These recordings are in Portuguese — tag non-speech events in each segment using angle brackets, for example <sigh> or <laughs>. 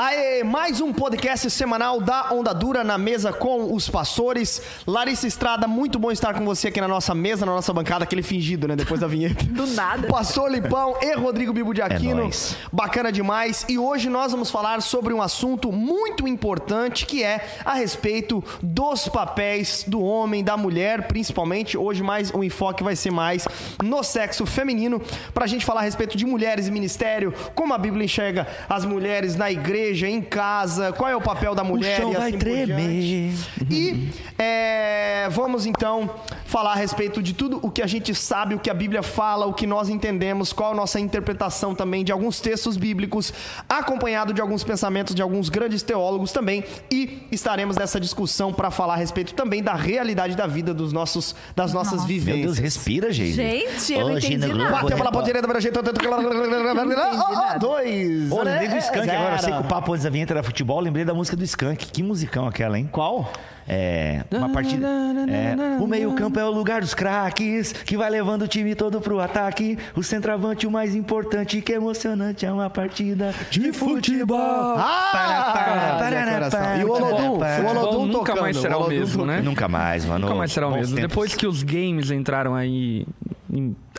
Aê, mais um podcast semanal da Onda Dura na mesa com os pastores. Larissa Estrada, muito bom estar com você aqui na nossa mesa, na nossa bancada, aquele fingido, né? Depois da vinheta. <laughs> Do nada. Pastor Lipão e Rodrigo Bibo de Aquino. É nóis. Bacana demais. E hoje nós vamos falar sobre um assunto muito importante que é a respeito dos papéis do homem, da mulher, principalmente. Hoje mais o enfoque vai ser mais no sexo feminino, pra gente falar a respeito de mulheres e ministério, como a Bíblia enxerga as mulheres na igreja, em casa, qual é o papel da mulher chão e assim vai por tremer. diante. E é, vamos então falar a respeito de tudo o que a gente sabe, o que a Bíblia fala, o que nós entendemos, qual a nossa interpretação também de alguns textos bíblicos, acompanhado de alguns pensamentos de alguns grandes teólogos também. E estaremos nessa discussão para falar a respeito também da realidade da vida dos nossos, das nossas Nossa. Meu vivências. Deus, respira, gente. Gente, eu não Hoje entendi no nada. Globo Bateu pela ponta Repórter. direita, <laughs> nada. Dois. É, Skank zero. agora. Sei que o papo antes da vinheta era futebol. Lembrei da música do Skank. Que musicão aquela, hein? Qual? É. Uma partida. É, o meio-campo é o lugar dos craques, que vai levando o time todo pro ataque. O centroavante, o mais importante, que é emocionante, é uma partida de futebol. Ah! Para, para, Decoração. para, E o Olodum? para, O. Olodum nunca tocando. mais será o mesmo, né? Nunca mais, mano. Nunca mais será o mesmo. tempos. Depois que os games entraram aí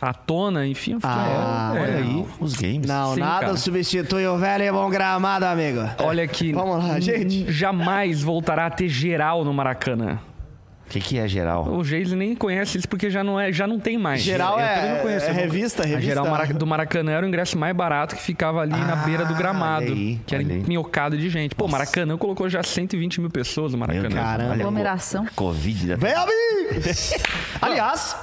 à tona, enfim. Ah, é, Olha aí, os games. Não, Sim, nada cara. substitui o velho e bom gramado, amigo. Olha que Vamos lá, gente. jamais voltará a ter geral no Maracanã. O que, que é geral? O Geis nem conhece isso porque já não é, já não tem mais. Geral eu é, não conheço, é não- revista, A revista. geral do Maracanã era o ingresso mais barato que ficava ali na Ah, beira do gramado. aí, que era minhocado de gente. Pô, Maracanã colocou já 120 mil pessoas no Meu Maracanã. Deus, Caramba. Aglomeração. Covid. da- Vem, amigo! <laughs> Aliás,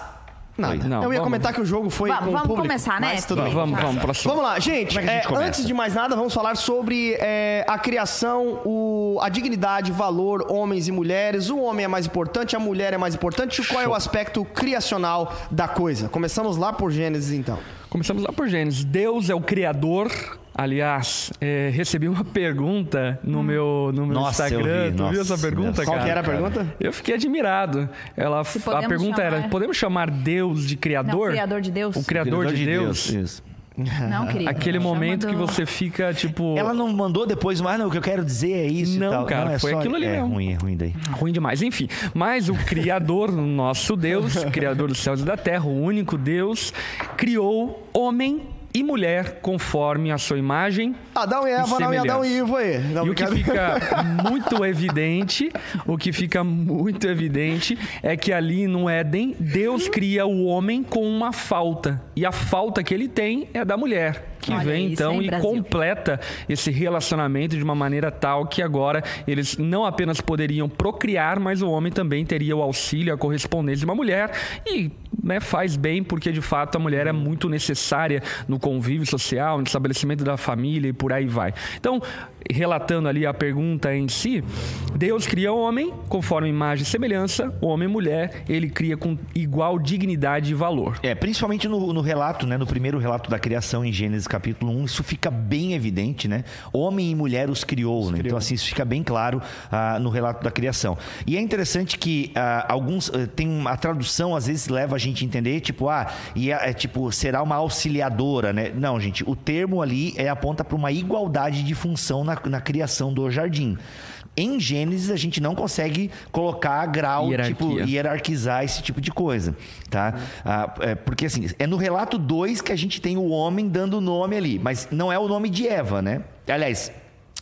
nada. Não, eu ia vamos. comentar que o jogo foi Va- com o vamos público, começar, né? mas tudo bem. Vamos, vamos, próximo. Vamos lá, gente. É gente é, antes de mais nada, vamos falar sobre é, a criação, o, a dignidade, valor, homens e mulheres. O homem é mais importante, a mulher é mais importante. Qual é o aspecto criacional da coisa? Começamos lá por Gênesis, então. Começamos lá por Gênesis. Deus é o Criador. Aliás, é, recebi uma pergunta no meu, no meu Nossa, Instagram. vi. tu viu Nossa, essa pergunta, Qual cara? que era a pergunta? Eu fiquei admirado. Ela, a pergunta era: chamar- podemos chamar Deus de Criador? Não, Criador de Deus. O Criador, de, Deus. Isso. Não, querido. <laughs> Aquele momento do- que você fica tipo. Ela não mandou depois, mas não, o que eu quero dizer é isso Não, e tal. cara, é foi só- aquilo ali é mesmo. ruim, é ruim daí. Ruim demais, enfim. Mas o Criador, <laughs> nosso Deus, Criador dos céus e da terra, o único Deus, criou homem e mulher conforme a sua imagem. Adão e Eva, não e Adão e. Ivo aí. Não, E o que fica <laughs> muito evidente, o que fica muito evidente é que ali no Éden, Deus cria o homem com uma falta. E a falta que ele tem é da mulher. Que Olha vem isso, então hein, e Brasil? completa esse relacionamento de uma maneira tal que agora eles não apenas poderiam procriar, mas o homem também teria o auxílio, a correspondência de uma mulher. E né, faz bem, porque de fato a mulher é muito necessária no convívio social, no estabelecimento da família e por aí vai. Então, relatando ali a pergunta em si, Deus cria o homem conforme imagem e semelhança, o homem e mulher, ele cria com igual dignidade e valor. É, principalmente no, no relato, né? No primeiro relato da criação em Gênesis capítulo 1, isso fica bem evidente, né? Homem e mulher os criou, né? Então, assim, isso fica bem claro ah, no relato da criação. E é interessante que ah, alguns. eh, tem uma a tradução, às vezes, leva a gente a entender, tipo, ah, e é, é, tipo, será uma auxiliadora, né? Não, gente, o termo ali é aponta para uma igualdade de função na, na criação do jardim. Em Gênesis, a gente não consegue colocar grau, Hierarquia. tipo, hierarquizar esse tipo de coisa, tá? Ah, é, porque assim, é no relato 2 que a gente tem o homem dando o nome ali, mas não é o nome de Eva, né? Aliás,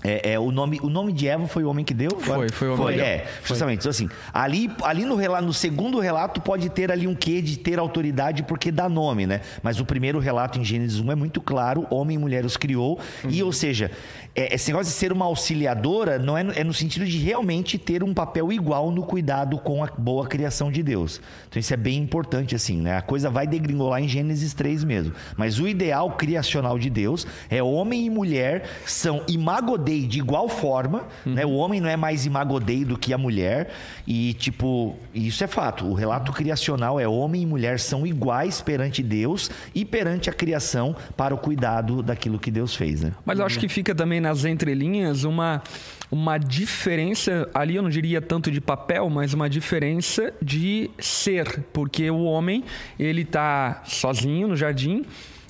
é, é o, nome, o nome de Eva foi o homem que deu? Foi, foi o homem que deu. É, justamente. Então, assim, ali, ali no, relato, no segundo relato pode ter ali um quê de ter autoridade porque dá nome, né? Mas o primeiro relato em Gênesis 1 é muito claro, homem e mulher os criou, e ou seja, é, esse negócio de ser uma auxiliadora não é, no- é no sentido de realmente ter um papel igual no cuidado com a boa criação de Deus. Então isso é bem importante, assim, né? A coisa vai degringolar em Gênesis 3 mesmo. Mas o ideal criacional de Deus é homem e mulher são imagodei de igual forma, né? O homem não é mais imagodei do que a mulher e, tipo, isso é fato. O relato criacional é homem e mulher são iguais perante Deus e perante a criação para o cuidado daquilo que Deus fez, né? Mas eu acho que fica também nas entrelinhas uma, uma diferença, ali eu não diria tanto de papel, mas uma diferença de ser. Porque o homem, ele tá sozinho no jardim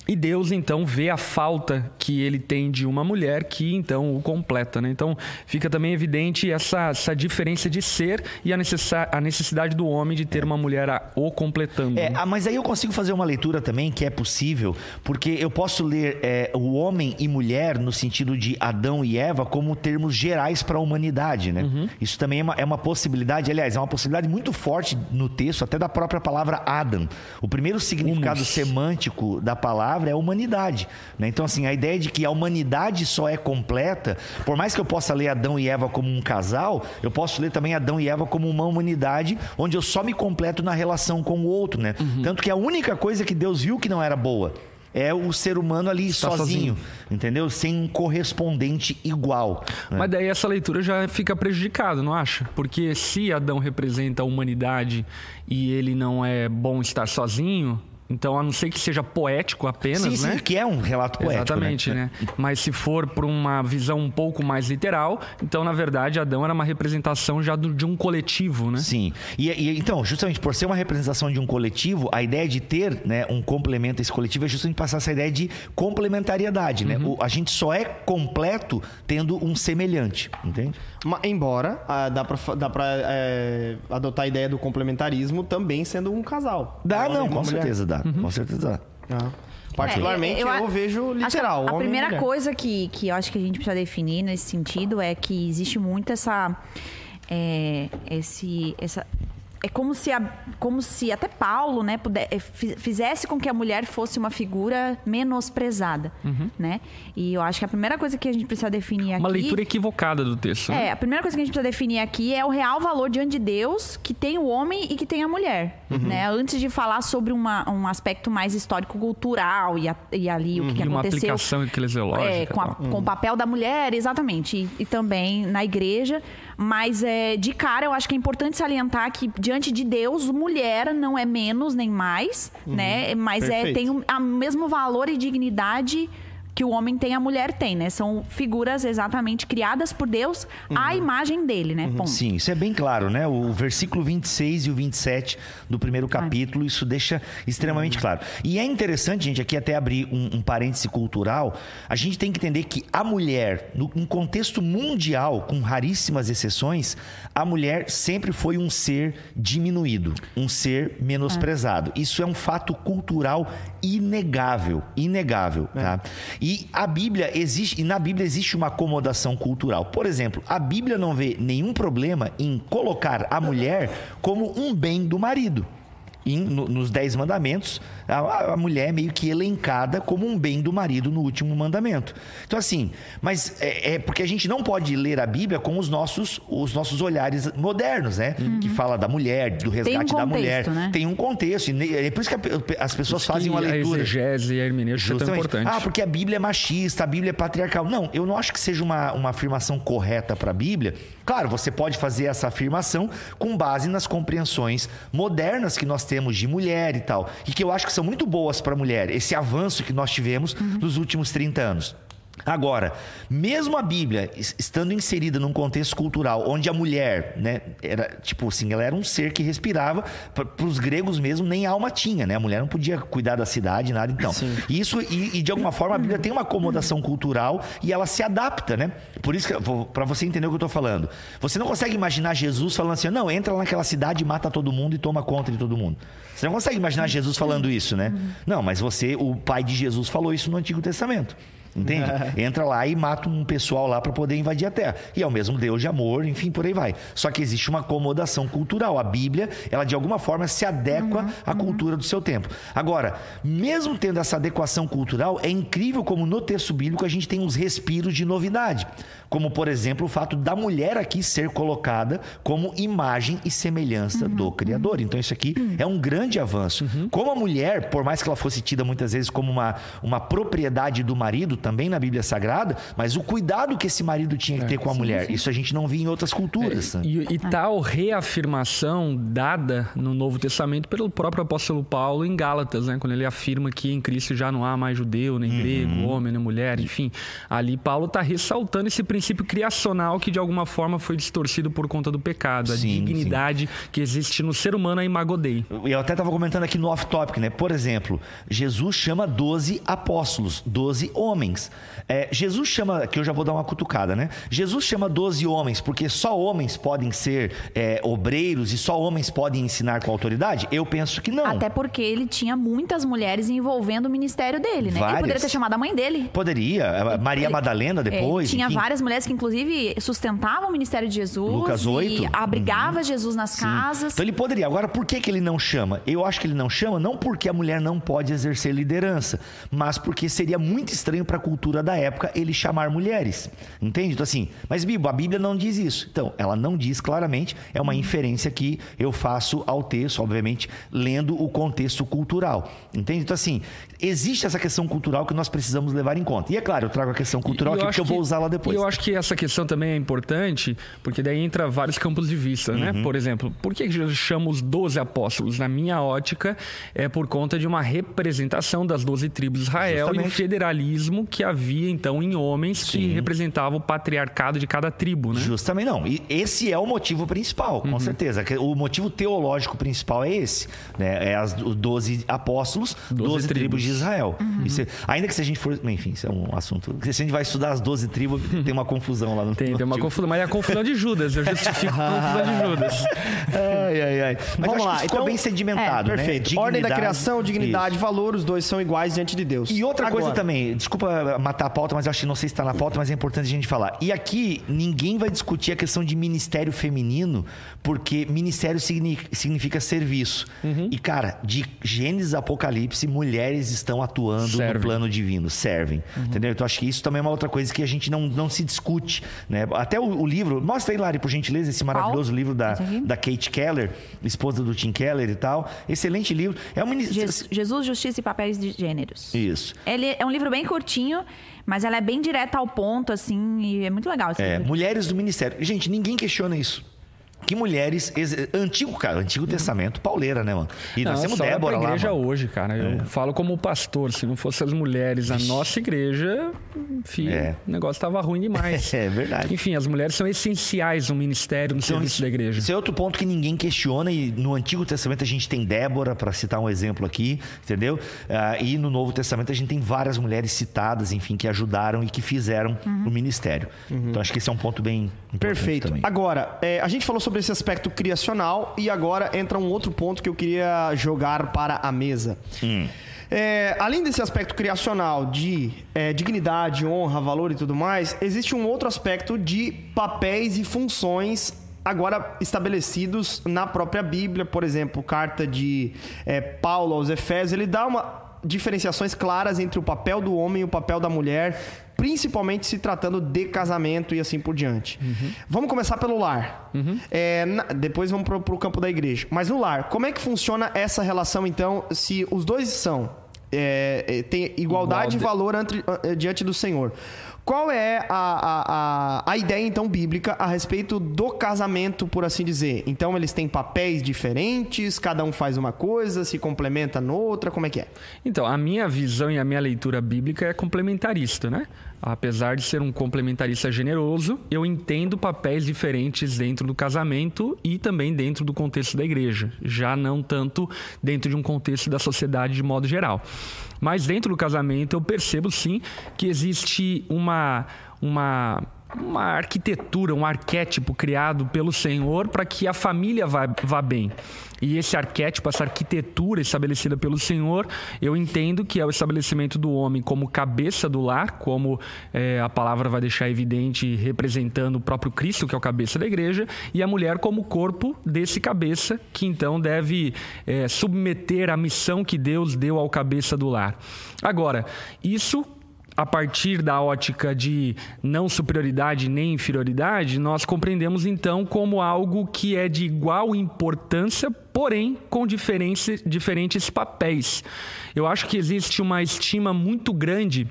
E Deus então vê a falta que ele tem de uma mulher que então o completa, né? Então fica também evidente essa, essa diferença de ser e a, necessa- a necessidade do homem de ter uma mulher a- o completando. É, né? ah, mas aí eu consigo fazer uma leitura também que é possível, porque eu posso ler é, o homem e mulher no sentido de Adão e Eva como termos gerais para a humanidade, né? Uhum. Isso também é uma, é uma possibilidade, aliás, é uma possibilidade muito forte no texto, até da própria palavra Adam. O primeiro significado Humus. semântico da palavra é humanidade. né? Então, assim, a ideia de que a humanidade só é completa, por mais que eu possa ler Adão e Eva como um casal, eu posso ler também Adão e Eva como uma humanidade, onde eu só me completo na relação com o outro, né? Uhum. Tanto que a única coisa que Deus viu que não era boa é o ser humano ali sozinho, sozinho. entendeu? Sem um correspondente igual. né? Mas daí essa leitura já fica prejudicada, não acha? Porque se Adão representa a humanidade e ele não é bom estar sozinho, então a não ser que seja poético apenas, sim, sim, né? que é um relato poético, Exatamente, né? Mas se for por uma visão um pouco mais literal, então na verdade Adão era uma representação já do- de um coletivo, né? Sim. E, e, então, justamente por ser uma representação de um coletivo, a ideia de ter né, um complemento a esse coletivo é justamente passar essa ideia de complementariedade, né? O- a gente só é completo tendo um semelhante, entende? Embora ah, dá pra, dá pra é, adotar a ideia do complementarismo também sendo um casal. Dá, Um não, com mulher. certeza dá. Com certeza dá. Ah. Particularmente, É, eu, a- vejo acho que literal. A, homem e primeira coisa que, que eu acho que a gente precisa definir nesse sentido é que existe muito essa. é, esse, essa é como se, a, como se até Paulo né, puder, fi- fizesse com que a mulher fosse uma figura menosprezada. Né? E eu acho que a primeira coisa que a gente precisa definir aqui. Uma leitura equivocada do texto. né? É, a primeira coisa que a gente precisa definir aqui é o real valor diante de Deus que tem o homem e que tem a mulher, Uhum. né? Antes de falar sobre uma, um aspecto mais histórico-cultural e, a- e ali o que, que E uma aconteceu. aplicação eclesiológica. É, com, a- com o papel da mulher, exatamente. E, e também na igreja. Mas é, de cara, eu acho que é importante salientar que, diante de Deus, mulher não é menos nem mais, né? Mas é, Perfeito. tem o mesmo valor e dignidade que o homem tem, a mulher tem, né? São figuras exatamente criadas por Deus à imagem dele, né? Ponto. Sim, isso é bem claro, né? O versículo 26 e o 27 do primeiro capítulo, isso deixa extremamente claro. E é interessante, gente, aqui até abrir um, um parêntese cultural, a gente tem que entender que a mulher, no, em contexto mundial, com raríssimas exceções, a mulher sempre foi um ser diminuído, um ser menosprezado. Isso é um fato cultural inegável, inegável, tá? E a Bíblia existe, e na Bíblia existe uma acomodação cultural. Por exemplo, a Bíblia não vê nenhum problema em colocar a mulher como um bem do marido. No- nos Dez Mandamentos, a, a mulher é meio que elencada como um bem do marido no último mandamento. Então, assim, mas é, é porque a gente não pode ler a Bíblia com os nossos, os nossos olhares modernos, né? Que fala da mulher, do resgate da mulher. contexto, né? Tem um contexto. e É por isso que as pessoas fazem uma leitura. A exegese e a hermenêutica é tão importante. Ah, porque a Bíblia é machista, a Bíblia é patriarcal. Não, eu não acho que seja uma, uma afirmação correta para a Bíblia. Claro, você pode fazer essa afirmação com base nas compreensões modernas que nós temos de mulher e tal. E que eu acho que são muito boas para a mulher, esse avanço que nós tivemos nos últimos 30 anos. Agora, mesmo a Bíblia es- estando inserida num contexto cultural onde a mulher, né, era tipo assim, ela era um ser que respirava, para os gregos mesmo nem alma tinha, né? A mulher não podia cuidar da cidade, nada então. Isso e, e de alguma forma a Bíblia tem uma acomodação cultural e ela se adapta, né? Por isso que para você entender o que eu tô falando. Você não consegue imaginar Jesus falando assim: "Não, entra lá naquela cidade, mata todo mundo e toma conta de todo mundo". Você não consegue imaginar Jesus falando isso, né? Não, mas você, o pai de Jesus falou isso no Antigo Testamento. Entende? <laughs> Entra lá e mata um pessoal lá para poder invadir a terra. E é o mesmo Deus de amor, enfim, por aí vai. Só que existe uma acomodação cultural. A Bíblia, ela de alguma forma se adequa à cultura do seu tempo. Agora, mesmo tendo essa adequação cultural, é incrível como no texto bíblico a gente tem uns respiros de novidade. Como, por exemplo, o fato da mulher aqui ser colocada como imagem e semelhança do Criador. Então, isso aqui é um grande avanço. Como a mulher, por mais que ela fosse tida muitas vezes como uma, uma propriedade do marido, também na Bíblia Sagrada, mas o cuidado que esse marido tinha que ter com a mulher. Isso a gente não via em outras culturas. né? E, e tal reafirmação dada no Novo Testamento pelo próprio apóstolo Paulo em Gálatas, né? quando ele afirma que em Cristo já não há mais judeu, nem grego, homem, nem mulher, enfim. Ali Paulo está ressaltando esse princípio criacional que de alguma forma foi distorcido por conta do pecado, a Sim, dignidade que existe no ser humano, a imago Dei. Eu até estava comentando aqui no off-topic, né? Por exemplo, Jesus chama 12 apóstolos, 12 homens. É, Jesus chama, que eu já vou dar uma cutucada, né? Jesus chama 12 homens porque só homens podem ser é, obreiros e só homens podem ensinar com autoridade? Eu penso que não. Até porque ele tinha muitas mulheres envolvendo o ministério dele, né? Ele Várias. poderia ter chamado a mãe dele. Poderia. Maria Ele- Madalena depois. É, tinha enfim. várias mulheres que, inclusive, sustentavam o ministério de Jesus. Lucas 8. E abrigava Jesus nas Sim. casas. Então ele poderia. Agora, por que, que ele não chama? Eu acho que ele não chama não porque a mulher não pode exercer liderança, mas porque seria muito estranho para cultura da época ele chamar mulheres. Entende? Então, assim, mas Bibo, a Bíblia não diz isso. Então, ela não diz claramente, é uma inferência que eu faço ao texto, obviamente, lendo o contexto cultural. Entende? Então, assim, existe essa questão cultural que nós precisamos levar em conta. E é claro, eu trago a questão cultural E aqui porque eu vou que- usá-la depois. E eu acho que essa questão também é importante, porque daí entra vários campos de vista, né? Uhum. Por exemplo, por que Jesus chama os 12 apóstolos? Na minha ótica, é por conta de uma representação das 12 tribos de Israel e o Justamente. federalismo que havia, então, em homens que Sim. representavam o patriarcado de cada tribo, né? Justamente não. E esse é o motivo principal, com certeza. Que O motivo teológico principal é esse. Né? É as os 12 apóstolos, 12, 12 tribos. de tribos. Israel. Isso é- ainda que se a gente for. Enfim, isso é um assunto. Se a gente vai estudar as 12 tribos, tem uma confusão lá no Tem, no tem uma confusão, mas é a confusão de Judas. Eu justifico a confusão de Judas. <laughs> Ai, ai, ai. Mas Vamos lá, que ficou então- bem sedimentado, né? Perfeito. Ordem da criação, dignidade, Isso. valor, os dois são iguais diante de Deus. E outra coisa Agora, também, desculpa matar a pauta, mas eu acho que não sei se está na pauta, mas é importante a gente falar. E aqui ninguém vai discutir a questão de ministério feminino, porque ministério signi- significa serviço. Uhum. E cara, de Gênesis Apocalipse, mulheres estão atuando Servem. no plano divino, servem. Uhum. Entendeu? Então acho que isso também é uma outra coisa que a gente não, não se discute, né? Até o, o livro, mostra aí, Lari, por gentileza, esse maravilhoso livro da, da Kate Keller, esposa do Tim Keller e tal. Excelente livro. É um ministério. Je- Jesus, Justiça e Papéis de Gêneros. Isso. Ele é um livro bem curtinho, mas ela é bem direta ao ponto, assim, e é muito legal É, livro. mulheres do ministério. Gente, ninguém questiona isso. Que mulheres. Antigo, cara, Antigo Testamento, pauleira, né, mano? E nós temos olha Débora lá. igreja mano. hoje, cara. Eu falo como pastor. Se não fossem as mulheres, a nossa igreja, filho, É. o negócio tava ruim demais. <laughs> É verdade. Enfim, as mulheres são essenciais no ministério, no Então, serviço isso, da igreja. isso é outro ponto que ninguém questiona. E no Antigo Testamento a gente tem Débora, para citar um exemplo aqui, entendeu? Ah, e no Novo Testamento a gente tem várias mulheres citadas, enfim, que ajudaram e que fizeram o ministério. Então acho que esse é um ponto bem importante Perfeito. também. Agora, é, a gente falou sobre esse aspecto criacional e agora entra um outro ponto que eu queria jogar para a mesa. Hum. É, além desse aspecto criacional de é, dignidade, honra, valor e tudo mais, existe um outro aspecto de papéis e funções agora estabelecidos na própria Bíblia. Por exemplo, carta de é, Paulo aos Efésios, ele dá uma diferenciações claras entre o papel do homem e o papel da mulher, principalmente se tratando de casamento e assim por diante. Vamos começar pelo lar. É, na- depois vamos pro, pro campo da igreja. Mas no lar, como é que funciona essa relação então, se os dois são é, é, tem igualdade Igual e valor ante- diante do Senhor? Qual é a, a, a, a ideia, então, bíblica a respeito do casamento, por assim dizer? Então, eles têm papéis diferentes, cada um faz uma coisa, se complementa noutra, como é que é? Então, a minha visão e a minha leitura bíblica é complementarista, né? Apesar de ser um complementarista generoso, eu entendo papéis diferentes dentro do casamento e também dentro do contexto da igreja, já não tanto dentro de um contexto da sociedade de modo geral. Mas dentro do casamento eu percebo sim que existe uma uma uma arquitetura, um arquétipo criado pelo Senhor para que a família vá, vá bem. E esse arquétipo, essa arquitetura estabelecida pelo Senhor, eu entendo que é o estabelecimento do homem como cabeça do lar, como eh, a palavra vai deixar evidente, representando o próprio Cristo, que é o cabeça da igreja, e a mulher como corpo desse cabeça, que então deve eh, submeter a missão que Deus deu ao cabeça do lar. Agora, isso a partir da ótica de não superioridade nem inferioridade, nós compreendemos então como algo que é de igual importância, porém com diferentes, papéis. Eu acho que existe uma estima muito grande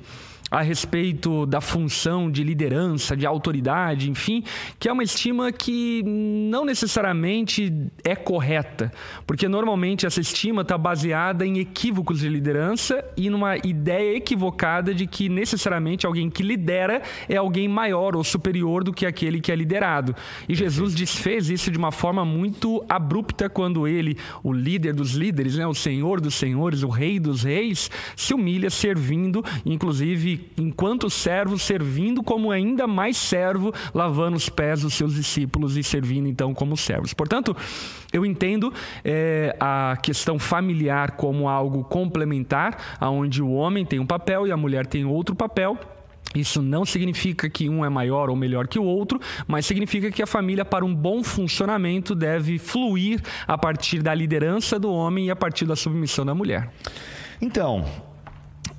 a respeito da função de liderança, de autoridade, enfim, que é uma estima que não necessariamente é correta, porque normalmente essa estima está baseada em equívocos de liderança e numa ideia equivocada de que necessariamente alguém que lidera é alguém maior ou superior do que aquele que é liderado. E Jesus desfez isso de uma forma muito abrupta quando ele, o líder dos líderes, né, o Senhor dos senhores, o Rei dos reis, se humilha servindo, inclusive enquanto servo, servindo como ainda mais servo, lavando os pés dos seus discípulos e servindo então como servos. Portanto, eu entendo é, a questão familiar como algo complementar, onde o homem tem um papel e a mulher tem outro papel. Isso não significa que um é maior ou melhor que o outro, mas significa que a família, para um bom funcionamento, deve fluir a partir da liderança do homem e a partir da submissão da mulher. Então,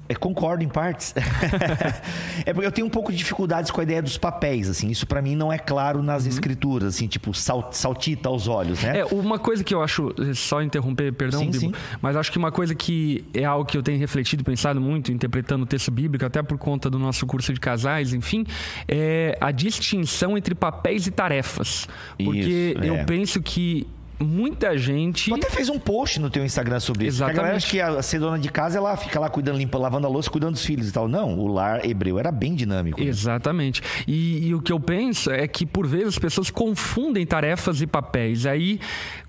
é, concordo em partes. <laughs> é porque eu tenho um pouco de dificuldades com a ideia dos papéis, assim. Isso para mim não é claro nas uhum. escrituras, assim, tipo sal, saltita aos olhos, né? É, uma coisa que eu acho, só interromper, perdão, sim, Bibo, sim. mas acho que uma coisa que é algo que eu tenho refletido e pensado muito, interpretando o texto bíblico, até por conta do nosso curso de casais, enfim, é a distinção entre papéis e tarefas. Porque Isso, é. eu penso que muita gente. Tu até fez um post no teu Instagram sobre isso. Exatamente. A galera acha que a ser dona de casa, ela fica lá cuidando, limpando, lavando a louça, cuidando dos filhos e tal. Não, o lar hebreu era bem dinâmico. Né? Exatamente. E, e, o que eu penso é que, por vezes, as pessoas confundem tarefas e papéis. Aí,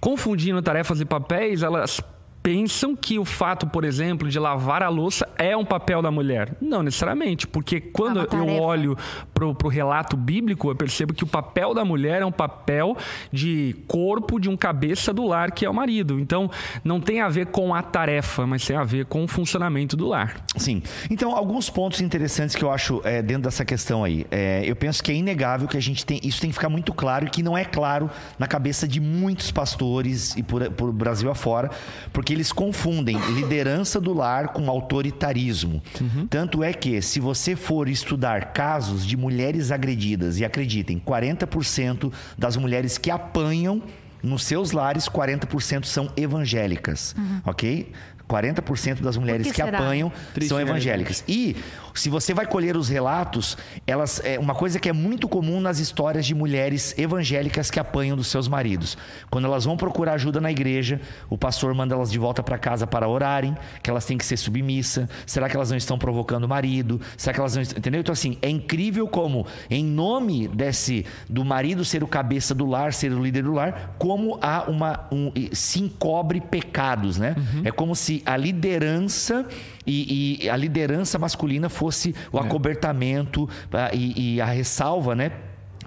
confundindo tarefas e papéis, elas pensam que o fato, por exemplo, de lavar a louça é um papel da mulher. Não necessariamente, porque quando é eu olho para o relato bíblico, eu percebo que o papel da mulher é um papel de corpo de um cabeça do lar, que é o marido. Então, não tem a ver com a tarefa, mas tem a ver com o funcionamento do lar. Sim. Então, alguns pontos interessantes que eu acho é, dentro dessa questão aí. É, eu penso que é inegável que a gente tem. Isso tem que ficar muito claro e que não é claro na cabeça de muitos pastores e por, por Brasil afora, porque eles confundem liderança do lar com autoritarismo. Uhum. Tanto é que, se você for estudar casos de mulheres agredidas, e acreditem, 40% das mulheres que apanham nos seus lares, 40% são evangélicas, uhum. ok? 40% das mulheres que, que apanham Triste são evangélicas. E se você vai colher os relatos, elas é uma coisa que é muito comum nas histórias de mulheres evangélicas que apanham dos seus maridos. Quando elas vão procurar ajuda na igreja, o pastor manda elas de volta para casa para orarem, que elas têm que ser submissa. Será que elas não estão provocando o marido? Será que elas não estão... entendeu? Então assim, é incrível como em nome desse do marido ser o cabeça do lar, ser o líder do lar, como há uma um, se encobre pecados, né? Uhum. É como se a liderança e, e a liderança masculina fosse o é. acobertamento e, e a ressalva, né?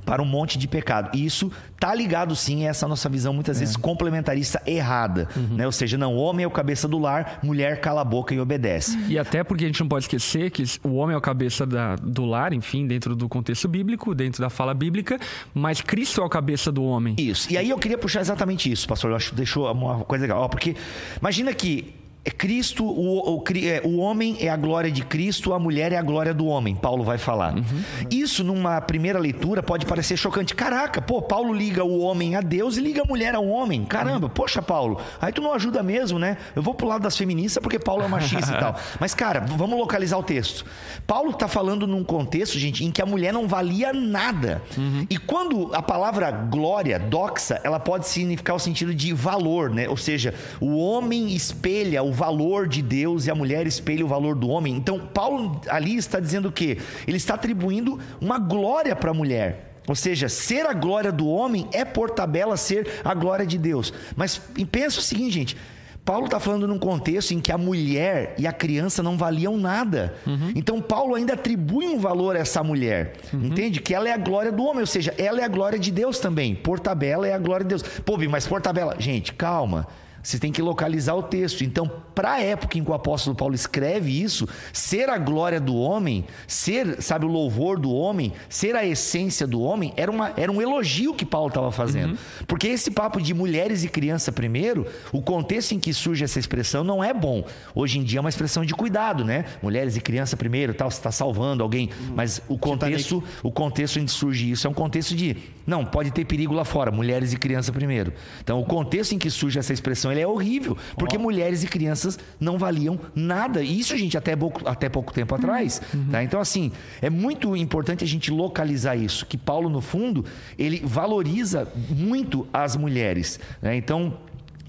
para um monte de pecado. E isso tá ligado sim a essa nossa visão muitas é. vezes complementarista errada, uhum. né? Ou seja, não, o homem é o cabeça do lar, mulher cala a boca e obedece. E até porque a gente não pode esquecer que o homem é o cabeça da, do lar, enfim, dentro do contexto bíblico, dentro da fala bíblica, mas Cristo é o cabeça do homem. Isso. E aí eu queria puxar exatamente isso, pastor. Eu acho que deixou uma coisa legal. Ó, porque imagina que é Cristo, o, o, é, o, homem é a glória de Cristo, a mulher é a glória do homem, Paulo vai falar. Uhum. Isso, numa primeira leitura, pode parecer chocante. Caraca, pô, Paulo liga o homem a Deus e liga a mulher ao homem. Caramba, uhum. poxa, Paulo, aí tu não ajuda mesmo, né? Eu vou pro lado das feministas porque Paulo é machista e tal. <laughs> Mas, cara, vamos localizar o texto. Paulo tá falando num contexto, gente, em que a mulher não valia nada. Uhum. E quando a palavra glória, doxa, ela pode significar o sentido de valor, né? Ou seja, o homem espelha o valor de Deus e a mulher espelha o valor do homem. Então, Paulo ali está dizendo o quê? Ele está atribuindo uma glória para a mulher. Ou seja, ser a glória do homem é por tabela ser a glória de Deus. Mas pensa o seguinte, gente. Paulo está falando num contexto em que a mulher e a criança não valiam nada. Uhum. Então Paulo ainda atribui um valor a essa mulher. Uhum. Entende? Que ela é a glória do homem, ou seja, ela é a glória de Deus também. Por tabela é a glória de Deus. Pô, mas por tabela. Gente, calma. Você tem que localizar o texto. Então, para a época em que o apóstolo Paulo escreve isso, ser a glória do homem, ser, sabe, o louvor do homem, ser a essência do homem, era, uma, era um elogio que Paulo estava fazendo. Uhum. Porque esse papo de mulheres e criança primeiro, o contexto em que surge essa expressão não é bom. Hoje em dia é uma expressão de cuidado, né? Mulheres e criança primeiro, tal, você está salvando alguém. Uhum. Mas o contexto, o contexto onde surge isso é um contexto de, não, pode ter perigo lá fora, mulheres e criança primeiro. Então, o contexto em que surge essa expressão submissão ele é horrível, porque mulheres e crianças não valiam nada. Isso gente até pouco, até pouco tempo atrás. Tá? Então, assim, é muito importante a gente localizar isso, que Paulo, no fundo, ele valoriza muito as mulheres. Né? Então,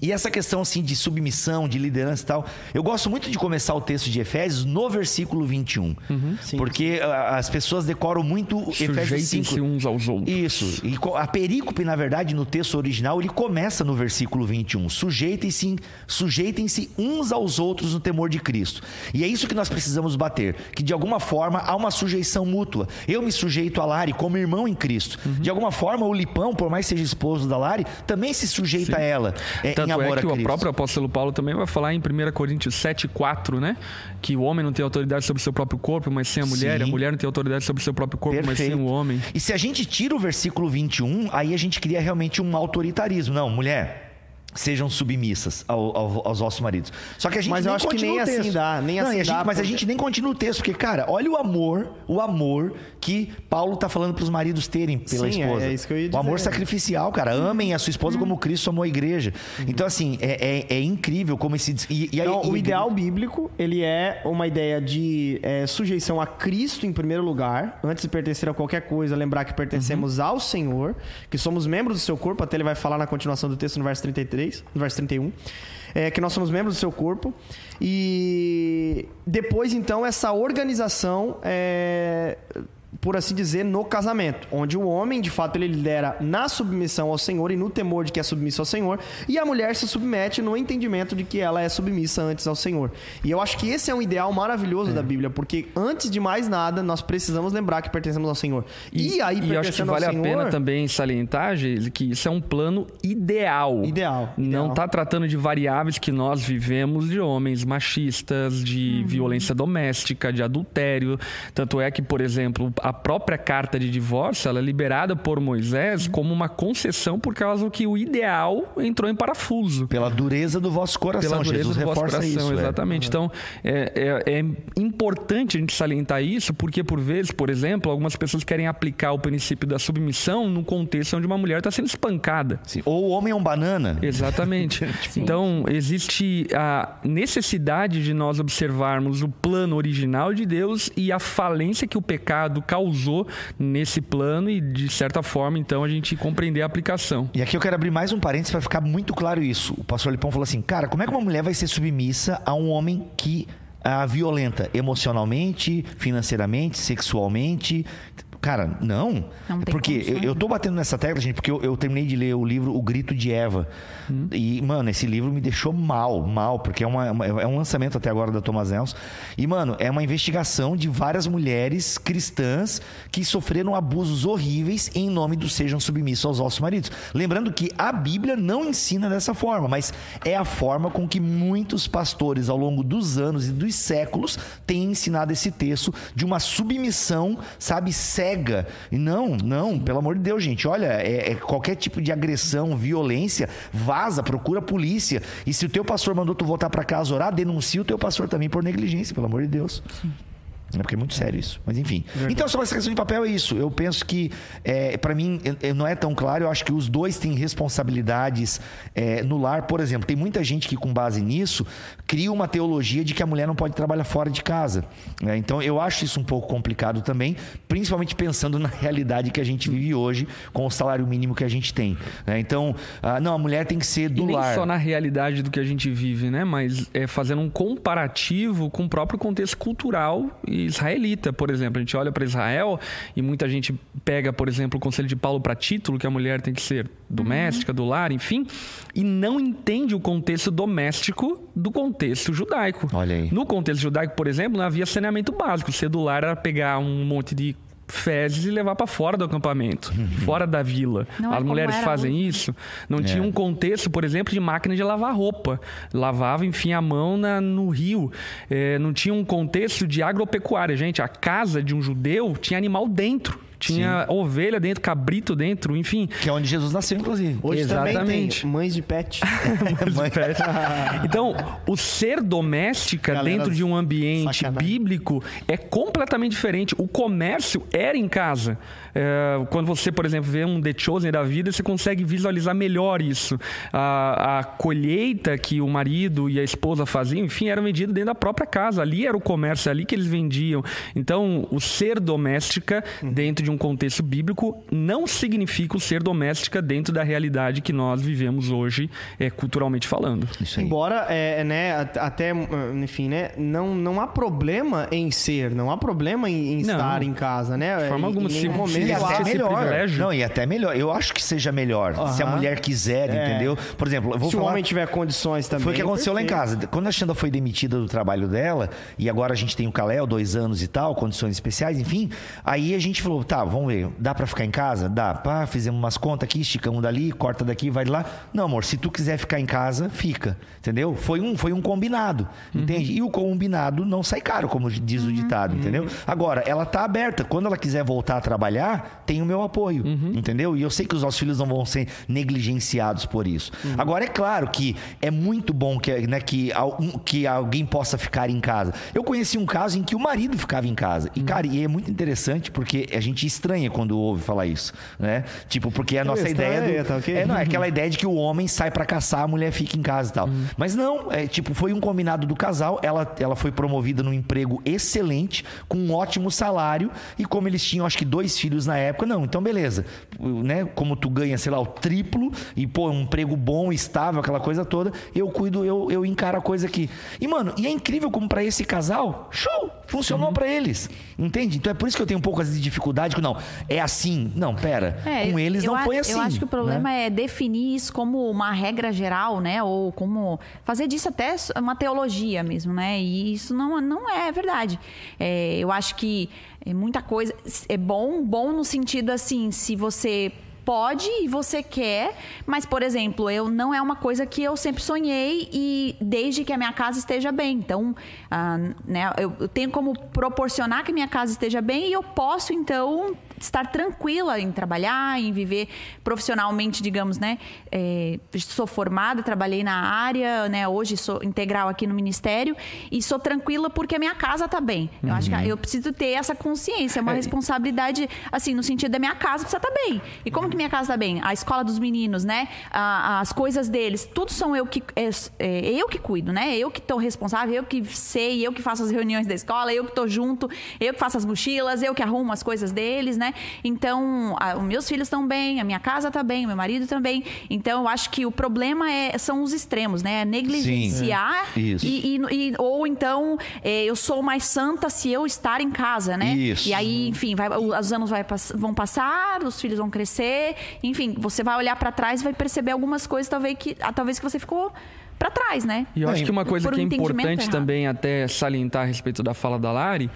e essa questão assim de submissão, de liderança e tal, eu gosto muito de começar o texto de Efésios no versículo 21. sim. porque ah, as pessoas decoram muito Efésios 5. Sujeitem-se uns aos outros. Isso. E a perícope, na verdade, no texto original, ele começa no versículo 21. Sujeitem-se sujeitem-se uns aos outros no temor de Cristo. E é isso que nós precisamos bater, que de alguma forma há uma sujeição mútua. Eu me sujeito a Lari como irmão em Cristo. De alguma forma, o Lipão, por mais que seja esposo da Lari, também se sujeita a ela é, Tanto em amor é que a o próprio apóstolo Paulo também vai falar em 1 Coríntios 7, 4, né? Que o homem não tem autoridade sobre o seu próprio corpo, mas sim a mulher. E a Sim. mulher não tem autoridade sobre o seu próprio corpo, mas sim o homem. E se a gente tira o versículo 21, aí a gente cria realmente um autoritarismo. Não, mulher. Sejam submissas ao- ao- aos vossos maridos. Só que a gente Mas nem eu acho que nem o texto. assim dá, nem Não, assim a gente- dá, Mas a porque- gente nem continua o texto, porque, cara, olha o amor, o amor que Paulo tá falando para os maridos terem pela Sim, é- esposa. é isso que eu ia O amor dizer. sacrificial, cara. Amem a sua esposa como Cristo amou a igreja. Então, assim, é, é- é incrível como esse. E, e Então, o ideal bíblico, ele é uma ideia de é, sujeição a Cristo em primeiro lugar, antes de pertencer a qualquer coisa, lembrar que pertencemos Uhum. ao Senhor, que somos membros do seu corpo, até ele vai falar na continuação do texto no verso 33, no verso 31, é, que nós somos membros do seu corpo. E depois, então, essa organização é, por assim dizer, no casamento, onde o homem, de fato, ele lidera na submissão ao Senhor e no temor de que é submissa ao Senhor, e a mulher se submete no entendimento de que ela é submissa antes ao Senhor. E eu acho que esse é um ideal maravilhoso da Bíblia, porque antes de mais nada, nós precisamos lembrar que pertencemos ao Senhor. E, aí, e eu acho que vale ao a Senhor, pena também salientar, que isso é um plano ideal. Ideal, Não está tratando de variáveis que nós vivemos de homens machistas, de violência doméstica, de adultério. Tanto é que, por exemplo, a própria carta de divórcio ela é liberada por Moisés como uma concessão por causa que o ideal entrou em parafuso Pela dureza do vosso coração. pela dureza Jesus do vosso coração, isso. é. exatamente. Então, é, é- é importante a gente salientar isso, porque por vezes, por exemplo, algumas pessoas querem aplicar o princípio da submissão num contexto onde uma mulher está sendo espancada. Sim. Ou o homem é um banana. Exatamente. <laughs> então, existe a necessidade de nós observarmos o plano original de Deus e a falência que o pecado causou nesse plano e, de certa forma, então, a gente compreender a aplicação. E aqui eu quero abrir mais um parênteses para ficar muito claro isso. O pastor Lipão falou assim: cara, como é que uma mulher vai ser submissa a um homem que a violenta emocionalmente, financeiramente, sexualmente? Cara, não. Não tem porque eu, eu tô batendo nessa tecla, gente, porque eu, eu terminei de ler o livro O Grito de Eva. E, mano, esse livro me deixou mal, mal, porque é, uma, uma- é um lançamento até agora da Thomas Nelson. E, mano, é uma investigação de várias mulheres cristãs que sofreram abusos horríveis em nome do sejam submissos aos vossos maridos. Lembrando que a Bíblia não ensina dessa forma, mas é a forma com que muitos pastores ao longo dos anos e dos séculos têm ensinado esse texto de uma submissão, sabe, cega. E não, não, pelo amor de Deus, gente, olha, é, é qualquer tipo de agressão, violência, vaza, procura a polícia. E se o teu pastor mandou tu voltar para casa orar, denuncia o teu pastor também por negligência, pelo amor de Deus. É porque é muito sério isso. Mas enfim. Então, sobre essa questão de papel, é isso. Eu penso que, é, para mim, é- não é tão claro. Eu acho que os dois têm responsabilidades é, no lar. Por exemplo, tem muita gente que, com base nisso, cria uma teologia de que a mulher não pode trabalhar fora de casa. né? então, eu acho isso um pouco complicado também, principalmente pensando na realidade que a gente vive hoje, com o salário mínimo que a gente tem. né? então, ah, não, a mulher tem que ser do e nem lar. só na realidade do que a gente vive, né? Mas é fazendo um comparativo com o próprio contexto cultural israelita, por exemplo. A gente olha para Israel e muita gente pega, por exemplo, o conselho de Paulo para título, que a mulher tem que ser doméstica, do lar, enfim, e não entende o contexto doméstico do contexto judaico. Olha aí. No contexto judaico, por exemplo, não havia saneamento básico. Ser do lar era pegar um monte de fezes e levar para fora do acampamento, fora da vila. Não é As como mulheres fazem hoje. isso. Não tinha um contexto, por exemplo, de máquina de lavar roupa. Lavava, enfim, a mão na- no rio. É, não tinha um contexto de agropecuária. Gente, a casa de um judeu tinha animal dentro. Tinha ovelha dentro, cabrito dentro, enfim. Que é onde Jesus nasceu, inclusive. Hoje também Exatamente. tem mães de pet. <laughs> <laughs> Então, o ser doméstica Galera, dentro de um ambiente sacanagem. bíblico é completamente diferente. O comércio era em casa. É, quando você, por exemplo, vê um The Chosen da vida, você consegue visualizar melhor isso. A, a colheita que o marido e a esposa faziam, enfim, era vendida dentro da própria casa. Ali era o comércio, é ali que eles vendiam. Então, o ser doméstica Uhum. dentro de um contexto bíblico não significa o ser doméstica dentro da realidade que nós vivemos hoje, é, culturalmente falando. Isso aí. Embora, é, né, at- até, enfim, né, não, não há problema em ser, não há problema em, em Não. estar em casa, né? De forma alguma, em se momento E até melhor. privilégio? Não, e até melhor. Eu acho que seja melhor. Se a mulher quiser, É. entendeu? Por exemplo, eu vou Se o falar... homem tiver condições também. Foi o que aconteceu lá em perfeito. casa. Quando a Xanda foi demitida do trabalho dela, e agora a gente tem o Caléo, dois anos e tal, condições especiais, enfim. Aí a gente falou, tá, vamos ver, dá pra ficar em casa? Dá. Pá, fizemos umas contas aqui, esticamos dali, corta daqui, vai de lá. Não, amor, se tu quiser ficar em casa, fica. Entendeu? Foi um, foi um combinado, entende? E o combinado não sai caro, como diz o ditado, entendeu? Agora, ela tá aberta. Quando ela quiser voltar a trabalhar, tem o meu apoio, entendeu? E eu sei que os nossos filhos não vão ser negligenciados por isso. Agora, é claro que é muito bom que, né, que, que alguém possa ficar em casa. Eu conheci um caso em que o marido ficava em casa. E, cara, e é muito interessante porque a gente estranha quando ouve falar isso, né? Tipo, porque a nossa estranha, ideia do... tá ok? É, não, é aquela <laughs> ideia de que o homem sai pra caçar, a mulher fica em casa e tal. Mas não, é tipo, foi um combinado do casal. Ela, ela foi promovida num emprego excelente, com um ótimo salário. E como eles tinham, acho que dois filhos na época, não, então beleza. Né? Como tu ganha, sei lá, o triplo e, pô, um emprego bom, estável, aquela coisa toda, eu cuido, eu, eu encaro a coisa aqui. E, mano, e é incrível como pra esse casal, show! Funcionou pra eles. Entende? Então é por isso que eu tenho um pouco de dificuldade, que não, é assim. Não, pera. É, com eles não a- foi assim. Eu acho que o problema né? é definir isso como uma regra geral, né? Ou como fazer disso até uma teologia mesmo, né? E isso não, não é verdade. É, eu acho que é muita coisa. É bom, bom no sentido assim, se você pode e você quer, mas por exemplo, eu não é uma coisa que eu sempre sonhei e desde que a minha casa esteja bem. Então, ah, né, eu tenho como proporcionar que minha casa esteja bem e eu posso então estar tranquila em trabalhar, em viver profissionalmente, digamos, né? É, sou formada, trabalhei na área, né? Hoje sou integral aqui no ministério e sou tranquila porque a minha casa tá bem. Eu acho que eu preciso ter essa consciência, é uma responsabilidade, assim, no sentido da minha casa precisa estar bem. E como que minha casa tá bem? A escola dos meninos, né? A- as coisas deles, tudo são eu que é, é, eu que cuido, né? Eu que tô responsável, eu que sei, eu que faço as reuniões da escola, eu que tô junto, eu que faço as mochilas, eu que arrumo as coisas deles, né? Então, a- os meus filhos estão bem, a minha casa tá bem, o meu marido também. Então, eu acho que o problema é, são os extremos, né? Negligenciar Sim, é. E, e- e- ou então é, eu sou mais santa se eu estar em casa, né? Isso. E aí, enfim, vai- os anos vai vão passar, os filhos vão crescer, enfim, você vai olhar pra trás e vai perceber algumas coisas talvez que ah, talvez que você ficou pra trás, né? E eu acho que uma coisa um que é importante errado. também até salientar a respeito da fala da Lari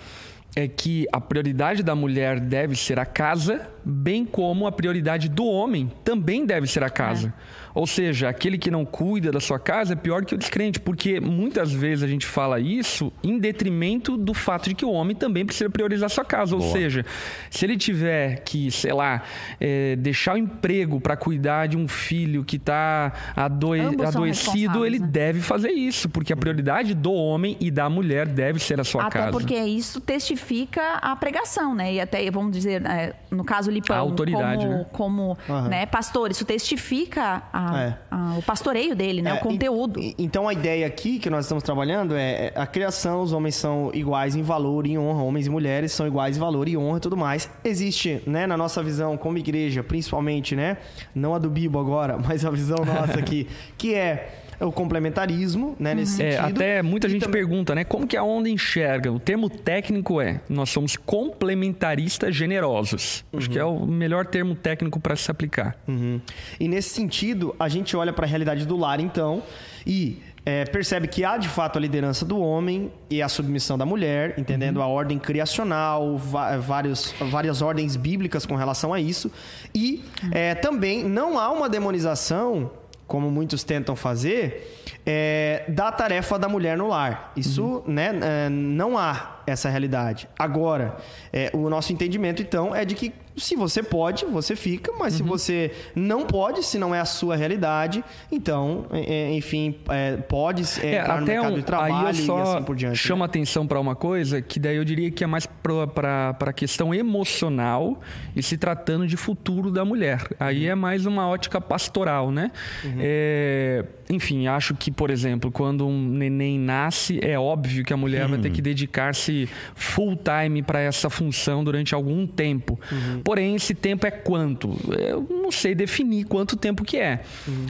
é que a prioridade da mulher deve ser a casa, bem como a prioridade do homem também deve ser a casa. Ou seja, aquele que não cuida da sua casa é pior que o descrente, porque muitas vezes a gente fala isso em detrimento do fato de que o homem também precisa priorizar a sua casa. Ou seja, se ele tiver que, sei lá, eh, deixar o emprego para cuidar de um filho que está são adoecido, ele né? deve fazer isso, porque a prioridade do homem e da mulher deve ser a sua Até casa. porque isso testifica a pregação, né? E até, vamos dizer, é, no caso Lipão, A autoridade, como, né? como Aham. né, pastor, isso testifica a- É. a- o pastoreio dele, né? É, o conteúdo. e- então a ideia aqui que nós estamos trabalhando é é a criação, os homens são iguais em valor e em honra, homens e mulheres são iguais em valor e honra e tudo mais. Existe, né, na nossa visão como igreja, principalmente, né, não a do Bibo agora, <laughs> mas a visão nossa aqui, que é o complementarismo, né, nesse É, sentido. até muita E gente também- pergunta, né? Como que a onda enxerga? O termo técnico é: nós somos complementaristas generosos. Acho que é o melhor termo técnico para se aplicar. Uhum. E nesse sentido, a gente olha para a realidade do lar, então, e é, percebe que há de fato a liderança do homem e a submissão da mulher, entendendo a ordem criacional, vários, várias ordens bíblicas com relação a isso. E é, também não há uma demonização, como muitos tentam fazer. é, da tarefa da mulher no lar. Isso, né, é, não há essa realidade. Agora, é, o nosso entendimento, então, é de que se você pode, você fica, mas se você não pode, se não é a sua realidade, então, é, é, enfim, é, pode é, É, entrar no até mercado um, de trabalho aí eu só e assim por diante. chamo atenção para uma coisa que daí eu diria que é mais para a questão emocional e se tratando de futuro da mulher. Aí é mais uma ótica pastoral, né? É, enfim, acho que, por exemplo, quando um neném nasce, é óbvio que a mulher vai ter que dedicar-se full time para essa função durante algum tempo. Porém, esse tempo é quanto? Eu não sei definir quanto tempo que é.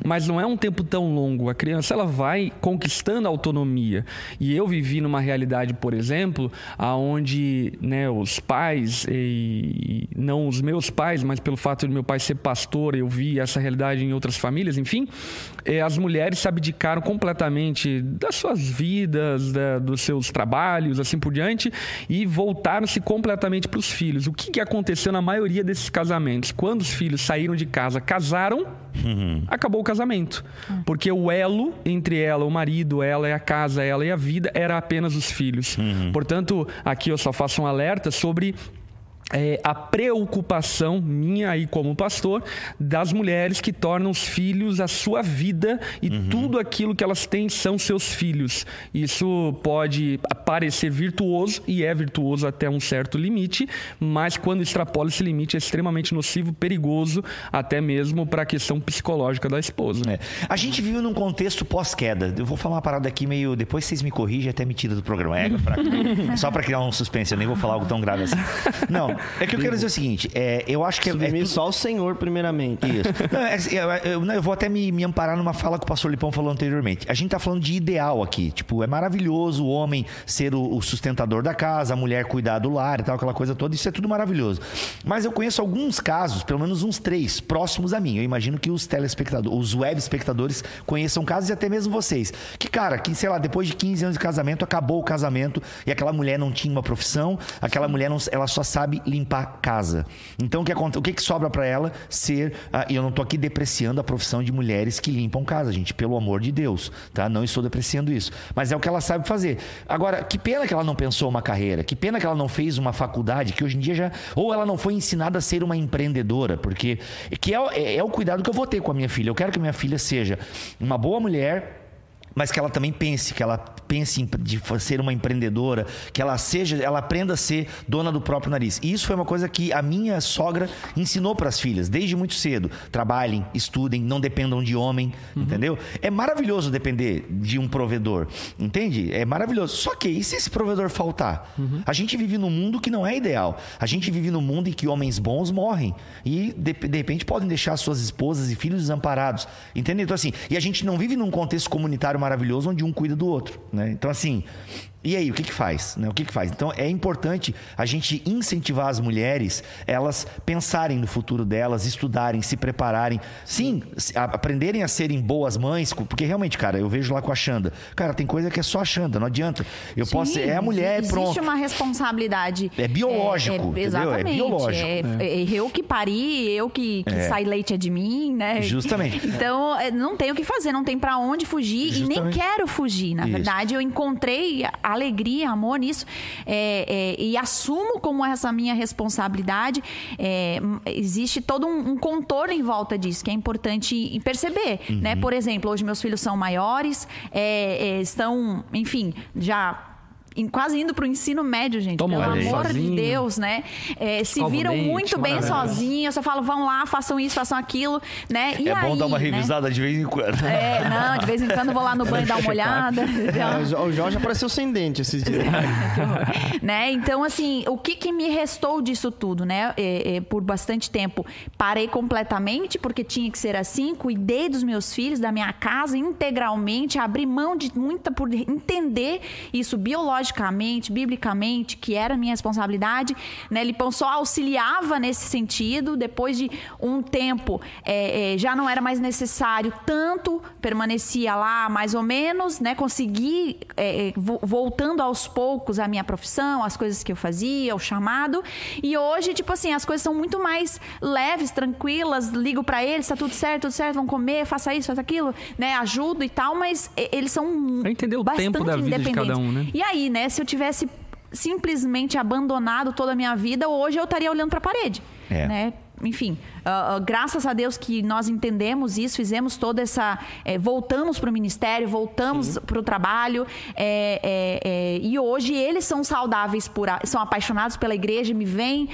Mas não é um tempo tão longo. A criança ela vai conquistando autonomia. E eu vivi numa realidade, por exemplo, aonde né, os pais e não os meus pais, mas pelo fato de meu pai ser pastor, eu vi essa realidade em outras famílias, enfim, eh, as mulheres se abdicaram completamente das suas vidas, da- dos seus trabalhos, assim por diante, e voltaram-se completamente para os filhos. O que, que aconteceu na maioria desses casamentos? Quando os filhos saíram de casa, casaram, acabou o casamento. Porque o elo entre ela, o marido, ela e a casa, ela e a vida, era apenas os filhos. Portanto, aqui eu só faço um alerta sobre é, a preocupação minha aí como pastor das mulheres que tornam os filhos a sua vida e tudo aquilo que elas têm são seus filhos. Isso pode parecer virtuoso e é virtuoso até um certo limite, mas quando extrapola esse limite é extremamente nocivo, perigoso, até mesmo para a questão psicológica da esposa. É. A gente vive num contexto pós-queda. Eu vou falar uma parada aqui meio. Depois vocês me corrigem até me tira do programa. É, pra- <laughs> só pra criar um suspense. Eu nem vou falar algo tão grave assim. Não, é que eu quero dizer o seguinte: é, eu acho que é, é tudo- ao Senhor, primeiramente. Isso. <laughs> É eu, eu- eu vou até me, me amparar numa fala que o pastor Lipão falou anteriormente. A gente tá falando de ideal aqui. Tipo, é maravilhoso o homem ser o, o sustentador da casa, a mulher cuidar do lar e tal, aquela coisa toda. Isso é tudo maravilhoso. Mas eu conheço alguns casos, pelo menos uns três, próximos a mim. Eu imagino que os telespectadores, os web espectadores conheçam casos e até mesmo vocês. Que, cara, que, sei lá, depois de 15 anos de casamento, acabou o casamento e aquela mulher não tinha uma profissão, aquela mulher não, ela só sabe limpar casa. Então o que, o que, que sobra pra ela ser. ah, e eu não tô aqui depreciando a profissão de mulheres que limpam casa, gente, pelo amor de Deus, tá? Não estou depreciando isso. Mas é o que ela sabe fazer. Agora, que pena que ela não pensou uma carreira, que pena que ela não fez uma faculdade, que hoje em dia já. Ou ela não foi ensinada a ser uma empreendedora, porque. Que é, é- é o cuidado que eu vou ter com a minha filha. Eu quero que minha filha seja uma boa mulher mas que ela também pense, que ela pense em de ser uma empreendedora, que ela seja, ela aprenda a ser dona do próprio nariz. E isso foi uma coisa que a minha sogra ensinou para as filhas desde muito cedo. Trabalhem, estudem, não dependam de homem, entendeu? É maravilhoso depender de um provedor, entende? É maravilhoso. Só que e se esse provedor faltar? A gente vive num mundo que não é ideal. A gente vive num mundo em que homens bons morrem e de, de repente podem deixar suas esposas e filhos desamparados, entendeu? Então assim, e a gente não vive num contexto comunitário maravilhoso onde um cuida do outro, né? Então assim, e aí, o que que faz? Né? O que que faz? Então é importante a gente incentivar as mulheres, elas pensarem no futuro delas, estudarem, se prepararem, sim, a- aprenderem a serem boas mães, porque realmente, cara, eu vejo lá com a Xanda, cara, tem coisa que é só a Xanda, não adianta. Eu posso, Sim, é a mulher, existe pronto. uma responsabilidade. É biológico, entendeu? É Exatamente. biológico. É, é eu que pari, eu que, que sai leite é de mim, né? Justamente. <laughs> Então, é, não tem o que fazer, não tem pra onde fugir e nem Justamente. quero fugir. Na Isso. verdade, eu encontrei alegria, amor nisso é, é, e assumo como essa minha responsabilidade. É, existe todo um, um contorno em volta disso que é importante perceber, Uhum. né? Por exemplo, hoje meus filhos são maiores, é, é, estão, enfim, já quase indo para o ensino médio, gente. Tomam pelo amor de sozinho. Deus, né? É, se viram leite, muito bem sozinhos. Eu falo, vão lá, façam isso, façam aquilo, né? E é bom aí, dar uma né? revisada de vez em quando. É, não, de vez em quando eu vou lá no <laughs> banho dar uma olhada. <laughs> É, o Jo- o Jorge apareceu sem dente esses dias. <laughs> né? Então, assim, o que, que me restou disso tudo, né? É, é, por bastante tempo, parei completamente, porque tinha que ser assim, cuidei dos meus filhos, da minha casa integralmente, abri mão de muita por entender isso teologicamente, biblicamente, que era minha responsabilidade. Né? Lipão só auxiliava nesse sentido. Depois de um tempo, é, é, já não era mais necessário tanto, permanecia lá mais ou menos, né? Consegui, é, é voltando aos poucos a minha profissão, as coisas que eu fazia, o chamado. E hoje, tipo assim, as coisas são muito mais leves, tranquilas. Ligo para eles, tá tudo certo, tudo certo, vão comer, faça isso, faça aquilo, né? Ajudo e tal, mas eles são. Entender o tempo da vida de cada um, né? E aí, né? Se eu tivesse simplesmente abandonado toda a minha vida, hoje eu estaria olhando para a parede. É. Né? enfim, uh, uh, graças a Deus que nós entendemos isso, fizemos toda essa. É, voltamos para o ministério, voltamos para o trabalho. É, é, e hoje eles são saudáveis, por, são apaixonados pela igreja, me vêm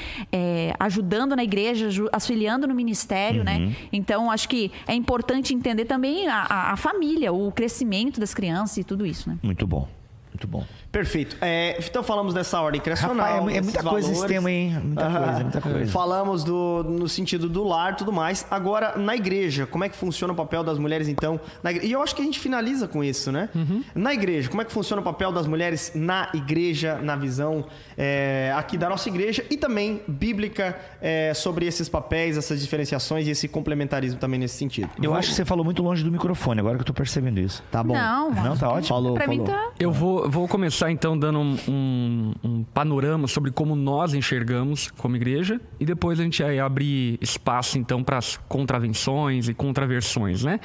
ajudando na igreja, auxiliando no ministério, né? uhum. né? Então, acho que é importante entender também a, a, a família, o crescimento das crianças e tudo isso, né? Muito bom. Muito bom. Perfeito. É, então falamos dessa ordem criacional. Rapaz, é, é muita coisa esse tema, hein? Muita uhum. coisa, muita coisa. Falamos do, no sentido do lar e tudo mais. Agora, na igreja, como é que funciona o papel das mulheres, então? e eu acho que a gente finaliza com isso, né? Uhum. Na igreja, como é que funciona o papel das mulheres na igreja, na visão é, aqui da nossa igreja e também bíblica é, sobre esses papéis, essas diferenciações e esse complementarismo também nesse sentido. Eu acho que você falou muito longe do microfone, agora que eu tô percebendo isso. Tá bom. Não, não tá ótimo. Falou, pra falou. mim tá... Eu vou, vou começar então dando um, um, um, panorama sobre como nós enxergamos como igreja e depois a gente abrir espaço então para as contravenções e contraversões, né?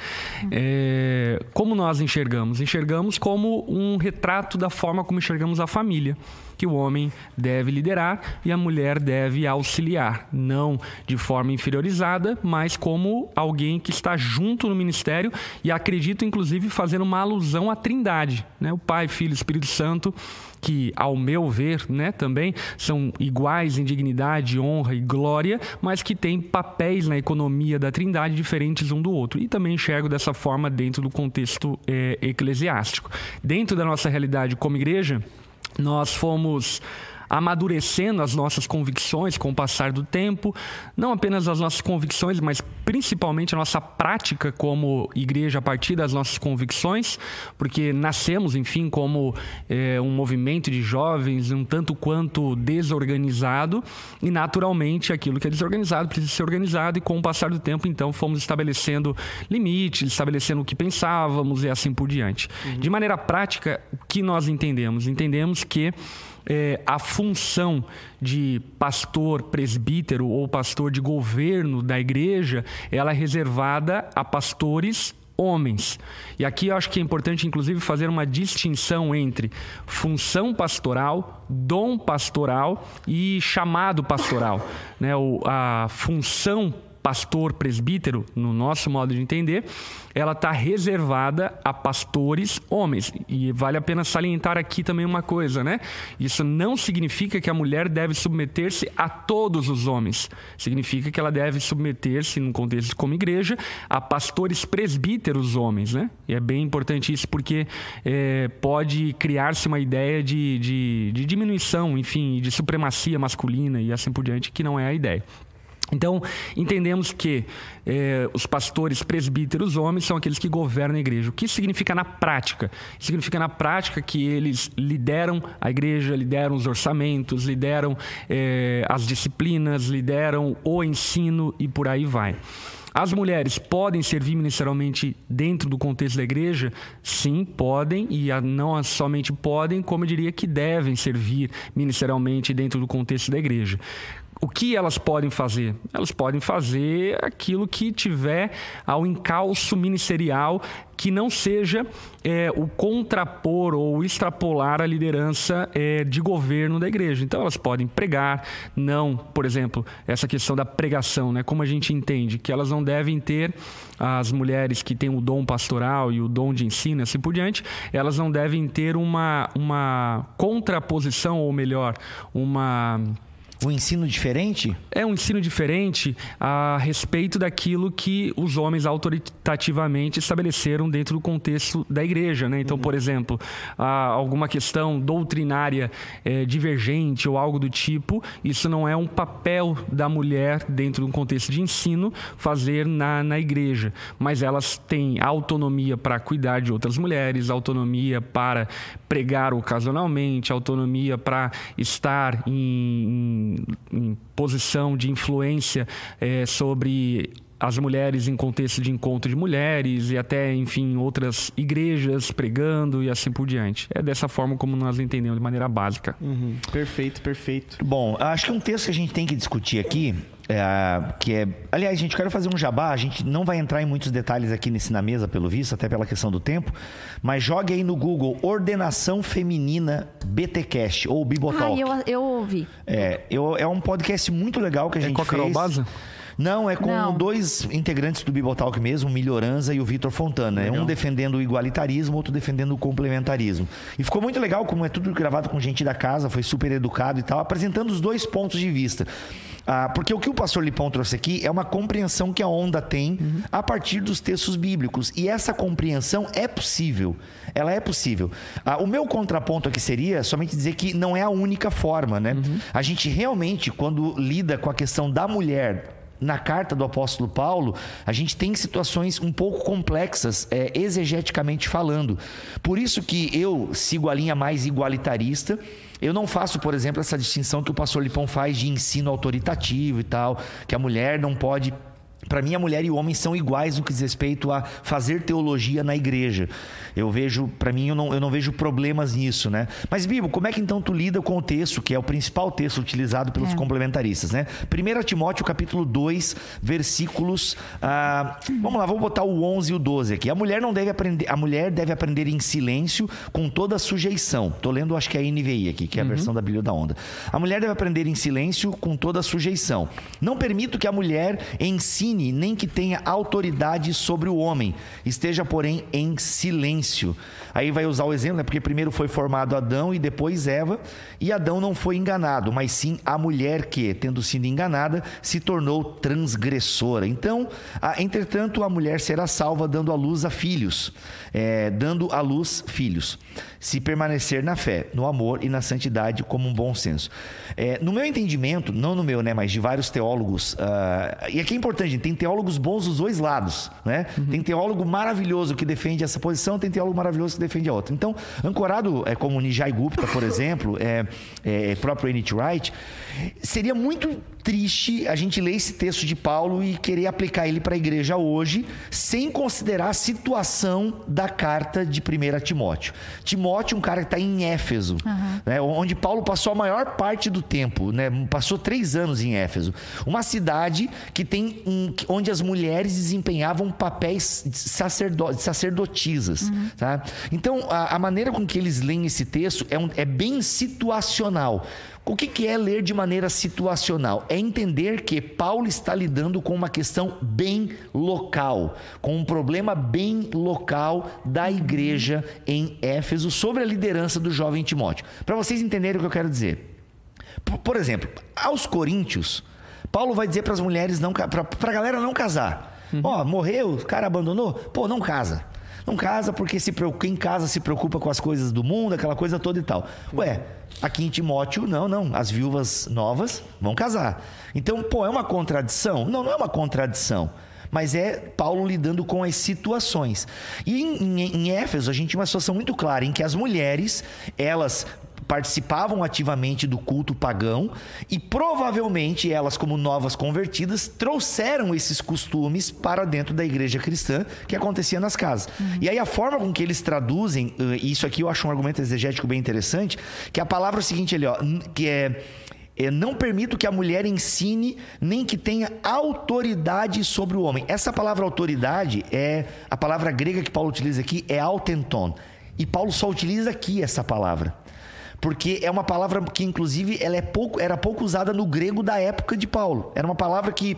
É, como nós enxergamos? Enxergamos como um retrato da forma como enxergamos a família que o homem deve liderar e a mulher deve auxiliar, não de forma inferiorizada, mas como alguém que está junto no ministério e acredito inclusive fazendo uma alusão à Trindade, né? O Pai, Filho, Espírito Santo que, ao meu ver, né, também são iguais em dignidade, honra e glória, mas que têm papéis na economia da Trindade diferentes um do outro. E também enxergo dessa forma dentro do contexto é, eclesiástico. Dentro da nossa realidade como igreja, nós fomos amadurecendo as nossas convicções com o passar do tempo, não apenas as nossas convicções, mas principalmente a nossa prática como igreja a partir das nossas convicções, porque nascemos, enfim, como é, um movimento de jovens um tanto quanto desorganizado e naturalmente aquilo que é desorganizado precisa ser organizado e com o passar do tempo, então, fomos estabelecendo limites, estabelecendo o que pensávamos e assim por diante. Uhum. De maneira prática, o que nós entendemos? Entendemos que é, a função de pastor presbítero ou pastor de governo da igreja, ela é reservada a pastores homens. E aqui eu acho que é importante, inclusive, fazer uma distinção entre função pastoral, dom pastoral e chamado pastoral. Né? O, a função pastor presbítero, no nosso modo de entender, ela está reservada a pastores homens. E vale a pena salientar aqui também uma coisa, né? Isso não significa que a mulher deve submeter-se a todos os homens. Significa que ela deve submeter-se, num contexto como igreja, a pastores presbíteros homens, né? E é bem importante isso porque é, pode criar-se uma ideia de, de, de diminuição, enfim, de supremacia masculina e assim por diante, que não é a ideia. Então, entendemos que eh, os pastores presbíteros homens são aqueles que governam a igreja. O que significa na prática? Significa na prática que eles lideram a igreja, lideram os orçamentos, lideram eh, as disciplinas, lideram o ensino e por aí vai. As mulheres podem servir ministerialmente dentro do contexto da igreja? Sim, podem, e não somente podem, como eu diria que devem servir ministerialmente dentro do contexto da igreja o que elas podem fazer? Elas podem fazer aquilo que tiver ao encalço ministerial que não seja é, o contrapor ou extrapolar a liderança é, de governo da igreja. Então elas podem pregar, não, por exemplo, essa questão da pregação, né? Como a gente entende que elas não devem ter as mulheres que têm o dom pastoral e o dom de ensino, assim por diante, elas não devem ter uma, uma contraposição ou melhor, uma um ensino diferente? É um ensino diferente a respeito daquilo que os homens autoritativamente estabeleceram dentro do contexto da igreja. Né? Então, uhum. por exemplo, alguma questão doutrinária é, divergente ou algo do tipo, isso não é um papel da mulher dentro de um contexto de ensino fazer na, na igreja. Mas elas têm autonomia para cuidar de outras mulheres, autonomia para pregar ocasionalmente, autonomia para estar em, em, em, posição de influência é, sobre as mulheres em contexto de encontro de mulheres e até, enfim, outras igrejas pregando e assim por diante. É dessa forma como nós entendemos de maneira básica. Uhum. Perfeito, perfeito. Bom, acho que um texto que a gente tem que discutir aqui é, que é, aliás, gente, quero fazer um jabá. A gente não vai entrar em muitos detalhes aqui nesse na mesa, pelo visto, até pela questão do tempo. Mas jogue aí no Google Ordenação Feminina BTcast ou Bibotalk. Ah, eu, eu ouvi. É, eu, é um podcast muito legal que a é gente com a Carol fez. Baza? Não, é com Não. dois integrantes do Bibotalk mesmo, o Milhoranza e o Vitor Fontana. É um defendendo o igualitarismo, outro defendendo o complementarismo. E ficou muito legal, como é tudo gravado com gente da casa, foi super educado e tal, apresentando os dois pontos de vista. Ah, porque o que o pastor Lipão trouxe aqui é uma compreensão que a onda tem a partir dos textos bíblicos. E essa compreensão é possível. Ela é possível. Ah, o meu contraponto aqui seria somente dizer que não é a única forma, né? A gente realmente, quando lida com a questão da mulher na carta do apóstolo Paulo, a gente tem situações um pouco complexas, é, exegeticamente falando. Por isso que eu sigo a linha mais igualitarista. Eu não faço, por exemplo, essa distinção que o pastor Lipão faz de ensino autoritativo e tal, que a mulher não pode. Para mim, a mulher e o homem são iguais no que diz respeito a fazer teologia na igreja. Eu vejo, para mim, eu não, eu não vejo problemas nisso, né? Mas, Bibo, como é que então tu lida com o texto, que é o principal texto utilizado pelos É. complementaristas, né? 1 Timóteo, capítulo 2, versículos. ah, vamos lá, vamos botar o 11 e o 12 aqui. A mulher não deve aprender, a mulher deve aprender em silêncio, com toda a sujeição. Tô lendo, acho que é a NVI aqui, que é a versão da Bíblia da Onda. A mulher deve aprender em silêncio, com toda a sujeição. Não permito que a mulher ensine, nem que tenha autoridade sobre o homem. Esteja, porém, em silêncio. Aí vai usar o exemplo, né? Porque primeiro foi formado Adão e depois Eva, e Adão não foi enganado, mas sim a mulher que, tendo sido enganada, se tornou transgressora. Então, a- entretanto, a mulher será salva dando à luz a filhos, é, dando à luz filhos, se permanecer na fé, no amor e na santidade como um bom senso. É, no meu entendimento, não no meu, né, mas de vários teólogos, ah, e aqui é importante, gente, tem teólogos bons dos dois lados, né? Tem teólogo maravilhoso que defende essa posição, tem teólogo maravilhoso que defende a outra. Então, ancorado é, como Nijai Gupta, por <laughs> exemplo, é, é, próprio N.T. Wright, seria muito triste a gente ler esse texto de Paulo e querer aplicar ele para a igreja hoje, sem considerar a situação da carta de 1 Timóteo. Timóteo, um cara que está em Éfeso, né, onde Paulo passou a maior parte do tempo, né, passou três anos em Éfeso. Uma cidade que tem um- onde as mulheres desempenhavam papéis de sacerdo- de sacerdotisas. tá? Então, a, a maneira com que eles leem esse texto é, um- é bem situacional. O que, que é ler de maneira situacional? É entender que Paulo está lidando com uma questão bem local, com um problema bem local da igreja em Éfeso sobre a liderança do jovem Timóteo. Para vocês entenderem o que eu quero dizer. Por, por exemplo, aos coríntios, Paulo vai dizer para as mulheres não para a galera não casar. Ó, morreu, o cara abandonou, pô, não casa. Não casa porque se quem casa se preocupa com as coisas do mundo, aquela coisa toda e tal. Ué, aqui em Timóteo, não, não. As viúvas novas vão casar. Então, pô, é uma contradição? Não, não é uma contradição. Mas é Paulo lidando com as situações. E em, em- em Éfeso, a gente tinha uma situação muito clara em que as mulheres, elas participavam ativamente do culto pagão e provavelmente elas, como novas convertidas, trouxeram esses costumes para dentro da igreja cristã que acontecia nas casas. E aí a forma com que eles traduzem, eh, e isso aqui eu acho um argumento exegético bem interessante, que a palavra é o seguinte ali, ó, que é é, não permito que a mulher ensine nem que tenha autoridade sobre o homem. Essa palavra autoridade é a palavra grega que Paulo utiliza aqui é autenton. E Paulo só utiliza aqui essa palavra. Porque é uma palavra que, inclusive, ela é pouco, era pouco usada no grego da época de Paulo. Era uma palavra que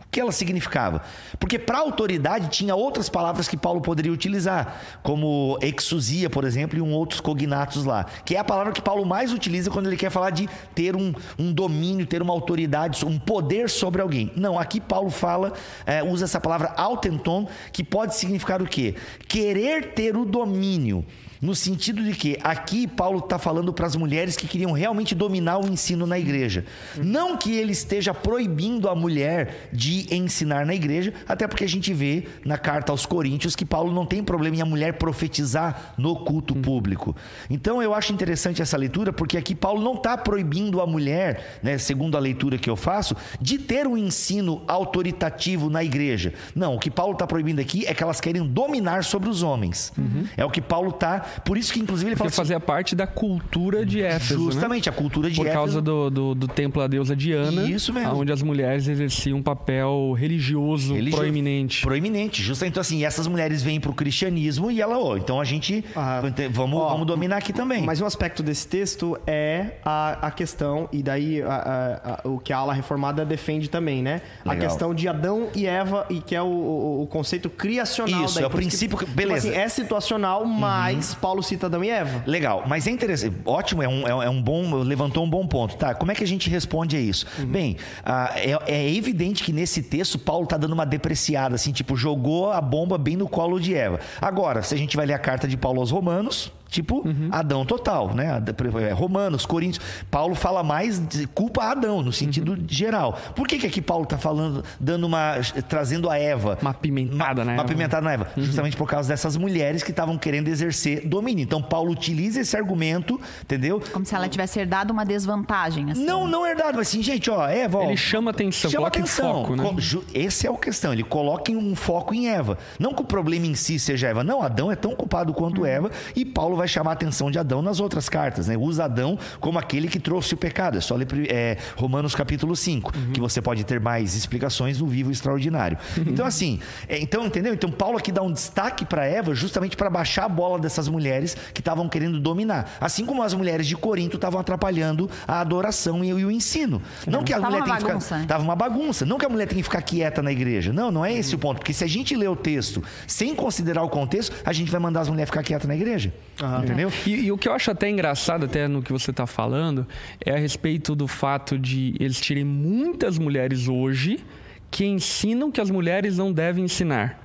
o que ela significava? Porque para autoridade tinha outras palavras que Paulo poderia utilizar, como exousia, por exemplo, e um outros cognatos lá, que é a palavra que Paulo mais utiliza quando ele quer falar de ter um, um domínio, ter uma autoridade, um poder sobre alguém. Não, aqui Paulo fala, é, usa essa palavra autenton, que pode significar o quê? Querer ter o domínio. No sentido de que aqui Paulo está falando para as mulheres que queriam realmente dominar o ensino na igreja. Não que ele esteja proibindo a mulher de ensinar na igreja, até porque a gente vê na carta aos Coríntios que Paulo não tem problema em a mulher profetizar no culto público. Então eu acho interessante essa leitura, porque aqui Paulo não está proibindo a mulher, né, segundo a leitura que eu faço, de ter um ensino autoritativo na igreja. Não, o que Paulo está proibindo aqui é que elas querem dominar sobre os homens. É o que Paulo está. Por isso que, inclusive, ele fala Porque assim, fazia parte da cultura de Éfeso, né? justamente a cultura de Por Éfeso. causa do, do, do templo à deusa Diana, Isso mesmo. onde as mulheres exerciam um papel religioso, Religio- proeminente. Proeminente, justamente. Então, assim, essas mulheres vêm pro cristianismo e ela, ó, então a gente Ah. vamos, Ó, vamos dominar aqui também. Mas um aspecto desse texto é a, a questão, e daí a- a- a- o que a ala reformada defende também, né? A Legal. questão de Adão e Eva, e que é o, o- o conceito criacional. Isso, daí. é o Por princípio que- tipo beleza. Uhum. assim, é situacional, mas Paulo cita Adão e Eva. Legal, mas é interessante, ótimo, é um, é um bom, levantou um bom ponto. Tá, como é que a gente responde a isso? Bem, ah, é, é evidente que nesse texto Paulo tá dando uma depreciada, assim, tipo, jogou a bomba bem no colo de Eva. Agora, se a gente vai ler a carta de Paulo aos Romanos, tipo, Adão total, né? É, Romanos, Coríntios, Paulo fala mais de culpa a Adão, no sentido geral. Por que que aqui Paulo tá falando, dando uma, trazendo a Eva? Uma pimentada, uma, né? Uma pimentada na Eva. Justamente por causa dessas mulheres que estavam querendo exercer domínio. Então, Paulo utiliza esse argumento, entendeu? Como se ela tivesse herdado uma desvantagem, assim. Não, não herdado, mas assim, gente, ó, Eva, ó, Ele chama atenção, chama coloca em atenção. foco, né? Esse é a questão, ele coloca em um foco em Eva. Não que o problema em si seja Eva, não, Adão é tão culpado quanto Eva, e Paulo vai chamar a atenção de Adão nas outras cartas, né? Usa Adão como aquele que trouxe o pecado. É só ler é, Romanos capítulo 5, que você pode ter mais explicações no vivo extraordinário. Então, assim, é, então, entendeu? Então, Paulo aqui dá um destaque para Eva justamente para baixar a bola dessas mulheres que estavam querendo dominar. Assim como as mulheres de Corinto estavam atrapalhando a adoração e, e o ensino. Não que a Tava mulher tem que ficar. né? Tava uma bagunça. Não que a mulher tem que ficar quieta na igreja. Não, não é esse o ponto. Porque se a gente lê o texto sem considerar o contexto, a gente vai mandar as mulheres ficar quietas na igreja. Entendeu? E, e o que eu acho até engraçado, até no que você está falando, é a respeito do fato de eles terem muitas mulheres hoje que ensinam que as mulheres não devem ensinar.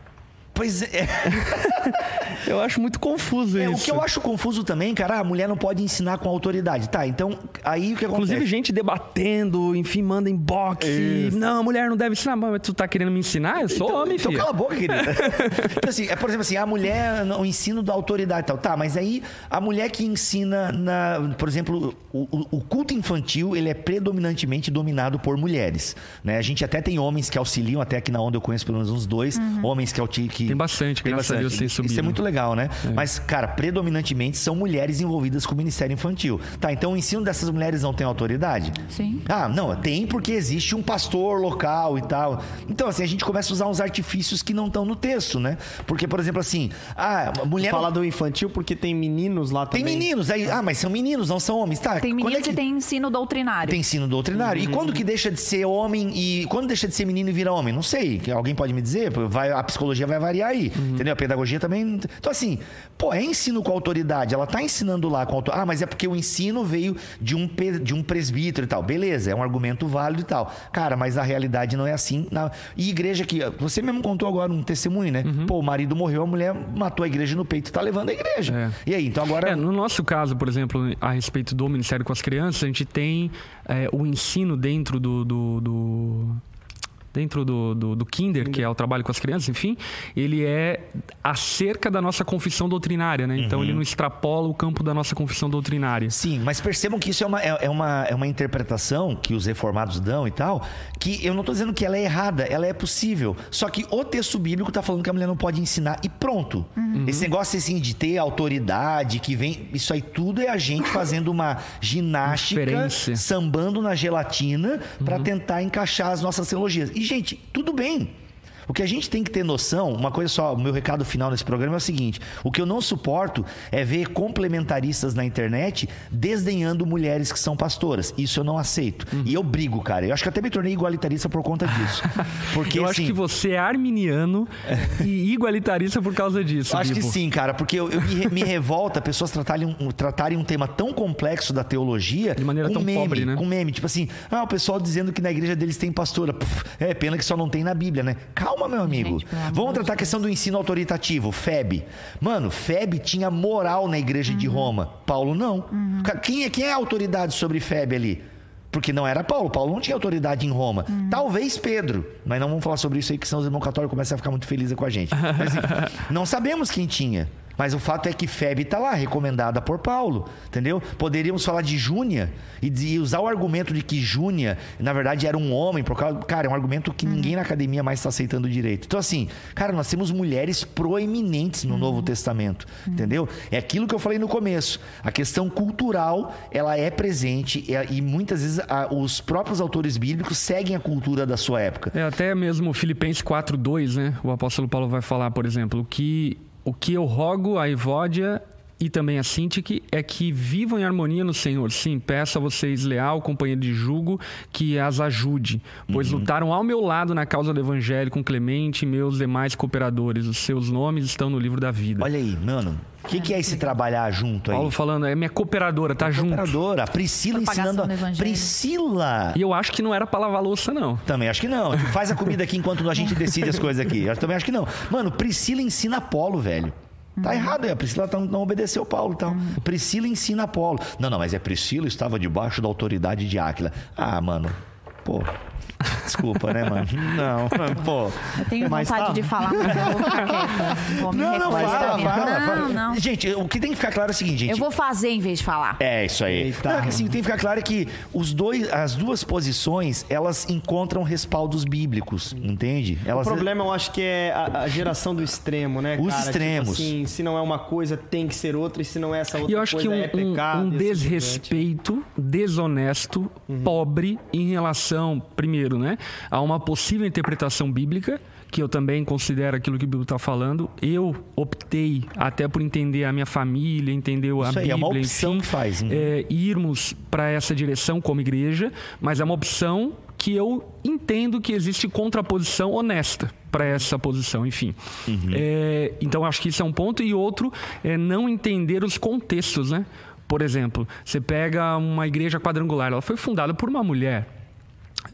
Pois é. <laughs> Eu acho muito confuso É, isso. o que eu acho confuso também, cara, a mulher não pode ensinar com autoridade. Tá, então, aí o que acontece? Inclusive, gente debatendo, enfim, manda inbox. Não, mulher não deve ensinar. Mas tu tá querendo me ensinar? Eu sou homem, Então filho. cala a boca, querida. <laughs> então, assim, é, por exemplo, assim, a mulher, o ensino da autoridade e tal. Tá, mas aí a mulher que ensina, na, por exemplo, o, o- o culto infantil, ele é predominantemente dominado por mulheres. Né? A gente até tem homens que auxiliam, até aqui na onda eu conheço pelo menos uns dois, homens que, que Tem bastante, graças a Deus, tem Isso é subido. muito legal, né? Mas, cara, predominantemente são mulheres envolvidas com o ministério infantil. Tá, então o ensino dessas mulheres não tem autoridade? Sim. Ah, não, tem porque existe um pastor local e tal. Então, assim, a gente começa a usar uns artifícios que não estão no texto, né? Porque, por exemplo, assim, ah, a mulher. Fala do infantil porque tem meninos lá Tem também. meninos, aí, ah, mas são meninos, não são homens. Tá, Tem quando meninos é que... e tem ensino doutrinário. Tem ensino doutrinário. E quando que deixa de ser homem e quando deixa de ser menino e vira homem? Não sei. Que Alguém pode me dizer? Vai, a psicologia vai variar aí. Entendeu? A pedagogia também. Então, assim, pô, é ensino com autoridade. Ela tá ensinando lá com autoridade. Ah, mas é porque o ensino veio de um, de um presbítero e tal. Beleza, é um argumento válido e tal. Cara, mas a realidade não é assim. Na... E igreja que. Você mesmo contou agora um testemunho, né? Pô, o marido morreu, a mulher matou a igreja no peito e tá levando a igreja. É. E aí, então agora. É, no nosso caso, por exemplo, a respeito do Ministério com as Crianças, a gente tem é, o ensino dentro do. do- do- Dentro do, do, do Kinder, que é o trabalho com as crianças, enfim, ele é acerca da nossa confissão doutrinária, né? Então ele não extrapola o campo da nossa confissão doutrinária. Sim, mas percebam que isso é uma, é, é uma, é uma interpretação que os reformados dão e tal, que eu não estou dizendo que ela é errada, ela é possível. Só que o texto bíblico está falando que a mulher não pode ensinar e pronto. Esse negócio assim de ter autoridade, que vem. Isso aí tudo é a gente fazendo uma ginástica, Inferência. sambando na gelatina para tentar encaixar as nossas teologias. E, gente, tudo bem. O que a gente tem que ter noção, uma coisa só, o meu recado final nesse programa é o seguinte: o que eu não suporto é ver complementaristas na internet desdenhando mulheres que são pastoras. Isso eu não aceito. E eu brigo, cara. Eu acho que até me tornei igualitarista por conta disso. <laughs> Porque eu assim, acho que você é arminiano e igualitarista por causa disso. Acho que Bibo. sim, cara, porque eu, eu me, me revolta pessoas tratarem um, tratarem um tema tão complexo da teologia De maneira com tão meme, pobre, né? com meme, tipo assim, ah, o pessoal dizendo que na igreja deles tem pastora. Puf, é pena que só não tem na Bíblia, né? Calma, meu amigo. Gente, Vamos tratar a questão do ensino autoritativo, FEB. Mano, FEB tinha moral na igreja Uhum. de Roma. Paulo não. Ca- Quem é quem é a autoridade sobre FEB ali? Porque não era Paulo. Paulo não tinha autoridade em Roma. Talvez Pedro. Mas não vamos falar sobre isso aí, que senão os irmãos católicos começam a ficar muito felizes com a gente. Mas, enfim, <laughs> não sabemos quem tinha. Mas o fato é que Febe está lá, recomendada por Paulo, entendeu? Poderíamos falar de Júnia e, de- e usar o argumento de que Júnia, na verdade, era um homem, por causa. Cara, é um argumento que ninguém na academia mais está aceitando direito. Então, assim, cara, nós temos mulheres proeminentes no Novo Testamento, entendeu? É aquilo que eu falei no começo. A questão cultural, ela é presente e, e muitas vezes a- os próprios autores bíblicos seguem a cultura da sua época. É, até mesmo Filipenses 4:2, né? O apóstolo Paulo vai falar, por exemplo, que o que eu rogo a Evódia e também a Sintique é que vivam em harmonia no Senhor. Sim, peço a vocês leal, companheiro de jugo, que as ajude, pois lutaram ao meu lado na causa do evangelho com Clemente e meus demais cooperadores. Os seus nomes estão no livro da vida. Olha aí, mano. O que, que é esse trabalhar junto aí? Paulo falando, é minha cooperadora, tá junto. Operadora, a Priscila Propagação ensinando. do a-. Priscila! E eu acho que não era pra lavar louça, não. Também acho que não. Faz a comida aqui enquanto a gente decide as coisas aqui. Eu também acho que não. Mano, Priscila ensina Apolo, velho. Tá errado, é. A Priscila não obedeceu Paulo, então. Priscila ensina Apolo. Não, não, mas é Priscila estava debaixo da autoridade de Áquila. Ah, mano. Pô. Desculpa, né, mano? Não, <laughs> pô. Eu tenho Mas vontade tá. de falar, mas eu vou ficar quieta. Vou me Não, não, fala, fala, Não, fala. não. Gente, o que tem que ficar claro é o seguinte, gente. Eu vou fazer em vez de falar. É, isso aí. Eita. Não, é que, assim, tem que ficar claro que os dois, as duas posições, elas encontram respaldos bíblicos, entende? O Elas, problema eu acho que é a, a geração do extremo, né? Os cara? extremos. Tipo assim, se não é uma coisa, tem que ser outra, e se não é essa outra E eu acho que coisa, um, é pecado. um- um desrespeito desonesto, pobre em relação, primeiro, né, a uma possível interpretação bíblica, que eu também considero aquilo que o Bíblia está falando. Eu optei até por entender a minha família, entender a Isso aí, Bíblia, é uma opção enfim, que faz, uhum. é, irmos para essa direção como igreja, mas é uma opção que eu entendo que existe contraposição honesta para essa posição, enfim. É, então acho que isso é um ponto e outro é não entender os contextos, né? Por exemplo, você pega uma igreja quadrangular, ela foi fundada por uma mulher.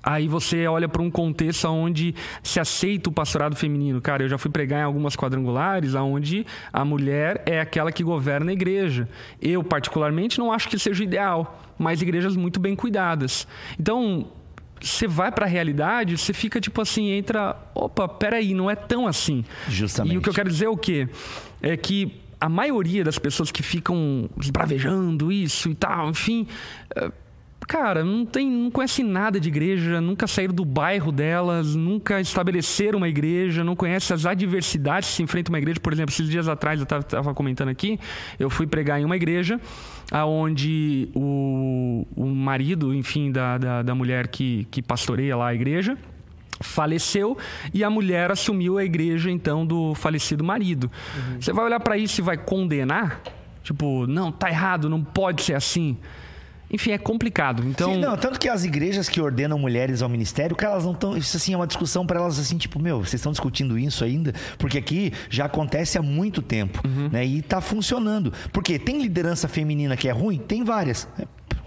Aí você olha para um contexto onde se aceita o pastorado feminino. Cara, eu já fui pregar em algumas quadrangulares onde a mulher é aquela que governa a igreja. Eu, particularmente, não acho que seja o ideal, mas igrejas muito bem cuidadas. Então, você vai para a realidade, você fica tipo assim, entra, opa, peraí, não é tão assim. Justamente. E o que eu quero dizer é o quê? É que a maioria das pessoas que ficam esbravejando isso e tal, enfim, é, cara, não tem, não conhece nada de igreja, nunca saíram do bairro delas, nunca estabeleceram uma igreja, não conhece as adversidades que se enfrenta uma igreja. Por exemplo, esses dias atrás eu estava comentando aqui, eu fui pregar em uma igreja aonde o, o marido, enfim, da, da, da mulher que, que pastoreia lá a igreja, faleceu e a mulher assumiu a igreja então do falecido marido. Você vai olhar para isso e vai condenar? Tipo, não, tá errado, não pode ser assim. Enfim, é complicado. Então, Sim, não, tanto que as igrejas que ordenam mulheres ao ministério, cara, elas não estão. Isso assim é uma discussão para elas assim, tipo, meu, vocês estão discutindo isso ainda? Porque aqui já acontece há muito tempo, Uhum. né? E tá funcionando. Porque tem liderança feminina que é ruim? Tem várias.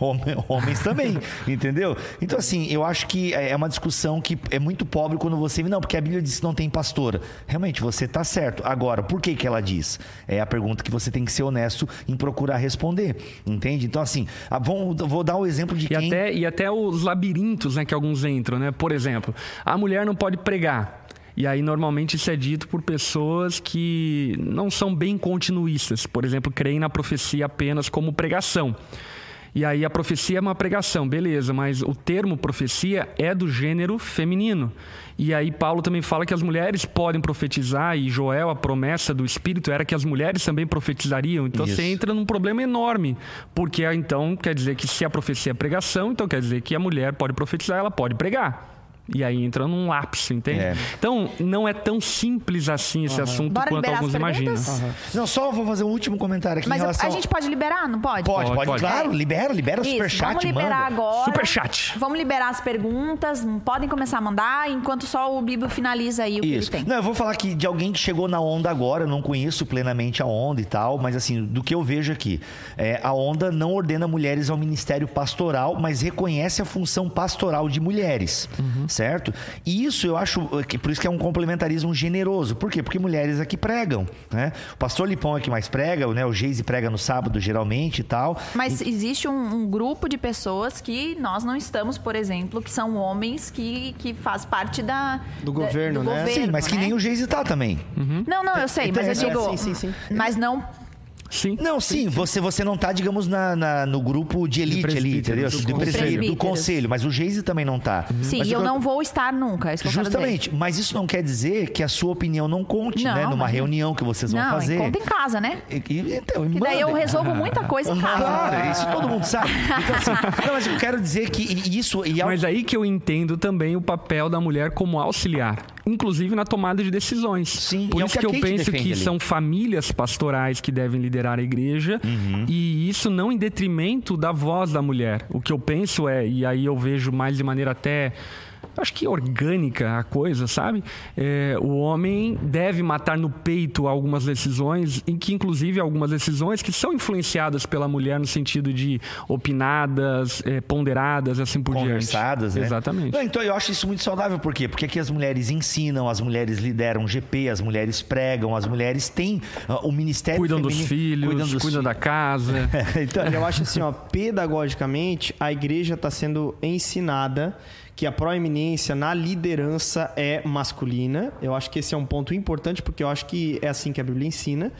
Hom- Homens também, entendeu? Então, assim, eu acho que é uma discussão que é muito pobre quando você. Não, porque a Bíblia diz que não tem pastora. Realmente, você tá certo. Agora, por que, que ela diz? É a pergunta que você tem que ser honesto em procurar responder. Entende? Então, assim, ah, vamos- vou dar o exemplo de E quem. até, e até os labirintos né, que alguns entram, né? Por exemplo, a mulher não pode pregar. E aí, normalmente, isso é dito por pessoas que não são bem continuistas. Por exemplo, creem na profecia apenas como pregação. E aí, a profecia é uma pregação, beleza, mas o termo profecia é do gênero feminino. E aí, Paulo também fala que as mulheres podem profetizar, e Joel, a promessa do Espírito era que as mulheres também profetizariam. Então, Isso. você entra num problema enorme. Porque então quer dizer que se a profecia é pregação, então quer dizer que a mulher pode profetizar, ela pode pregar. E aí entra num lapso, entende? É. Então, não é tão simples assim esse assunto Bora quanto alguns imaginam. perguntas? Não, só vou fazer um último comentário aqui Mas relação. a gente pode liberar, não pode? Pode, pode, Pode. claro, libera, libera o Isso, superchat, vamos liberar manda. agora. Superchat. Vamos liberar as perguntas. Podem começar a mandar, enquanto só o Bibo finaliza aí o Isso. que ele tem. Não, eu vou falar aqui de alguém que chegou na onda agora, eu não conheço plenamente a onda e tal, mas assim, do que eu vejo aqui, é, a onda não ordena mulheres ao ministério pastoral, mas reconhece a função pastoral de mulheres, certo? E isso eu acho que por isso que é um complementarismo generoso. Por quê? Porque mulheres aqui pregam, né? O pastor Lipão é que mais prega, né? O Geise prega no sábado geralmente e tal. Mas existe um, um grupo de pessoas que nós não estamos, por exemplo, que são homens que, que faz parte da, Do da- governo, né? governo, Sim, mas que né? nem o Geise tá também. Não, não, eu sei, Então, mas eu é, digo. sim, sim, sim. Mas não. Sim. Não, sim, você, você não tá, digamos, na, na- no grupo de elite ali, entendeu? do De conselho. do conselho, mas o Geise também não tá. Sim, Mas e eu que não vou estar nunca. é que eu. Justamente, mas isso não quer dizer que a sua opinião não conte, Não, né? Numa imagina. reunião que vocês vão Não, fazer. conta em casa, né? E- e- então, Que daí eu resolvo muita coisa em casa. Claro, isso todo mundo sabe. Então, assim, <laughs> não, mas eu quero dizer que isso. E Mas aí que eu entendo também o papel da mulher como auxiliar, inclusive na tomada de decisões. Sim, Por e é o isso que que, a eu penso que ali. são famílias pastorais que devem liderar a igreja Uhum. e isso não em detrimento da voz da mulher. O que eu penso é, e aí eu vejo mais de maneira até acho que orgânica a coisa, sabe? É, o homem deve matar no peito algumas decisões, em que inclusive algumas decisões que são influenciadas pela mulher no sentido de opinadas, é, ponderadas, assim por conversadas, diante. né? Exatamente. Não, então eu acho isso muito saudável, por quê? Porque aqui as mulheres ensinam, as mulheres lideram GP, as mulheres pregam, as mulheres têm ah, o ministério Cuidam dos feminino- filhos, cuidam dos cuidam da casa. <laughs> então, Eu acho assim, ó, pedagogicamente, a igreja está sendo ensinada que a proeminência na liderança é masculina. Eu acho que esse é um ponto importante, porque eu acho que é assim que a Bíblia ensina.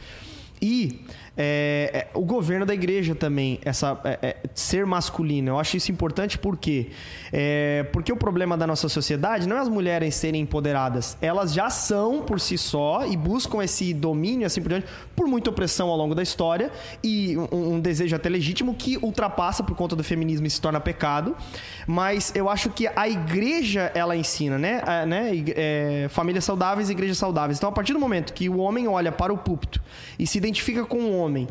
E é, é, o governo da igreja também, essa é, é, ser masculino. Eu acho isso importante porque é, porque o problema da nossa sociedade não é as mulheres serem empoderadas, elas já são por si só e buscam esse domínio assim por diante por muita opressão ao longo da história e um, um desejo até legítimo que ultrapassa por conta do feminismo e se torna pecado. Mas eu acho que a igreja ela ensina, né, né, é, famílias saudáveis, igrejas saudáveis. Então a partir do momento que o homem olha para o púlpito e se identifica com um homem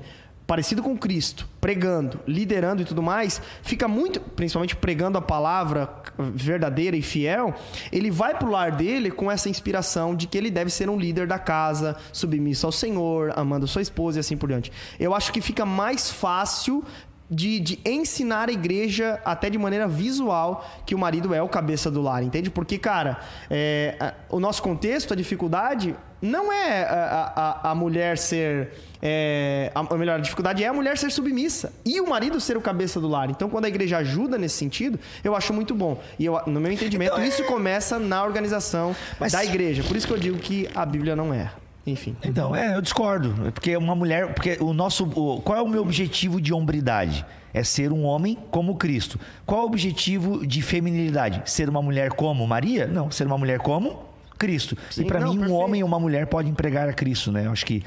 parecido com Cristo, pregando, liderando e tudo mais, fica muito, principalmente pregando a palavra verdadeira e fiel, ele vai pro lar dele com essa inspiração de que ele deve ser um líder da casa, submisso ao Senhor, amando sua esposa e assim por diante. Eu acho que fica mais fácil de, de ensinar a igreja até de maneira visual que o marido é o cabeça do lar, entende? Porque, cara, é, o nosso contexto, a dificuldade não é a, a- a mulher ser. é, a, melhor, a dificuldade é a mulher ser submissa e o marido ser o cabeça do lar. Então, quando a igreja ajuda nesse sentido, eu acho muito bom. E eu, no meu entendimento, isso começa na organização Mas- da igreja. Por isso que eu digo que a Bíblia não erra. Enfim. Então, é, eu discordo. É Porque uma mulher. Porque o nosso. o- qual é o meu objetivo de hombridade? É ser um homem como Cristo. Qual é o objetivo de feminilidade? Ser uma mulher como Maria? Não, ser uma mulher como Cristo. Sim, e para mim, um perfeito. homem e uma mulher podem pregar a Cristo, né? Eu acho que.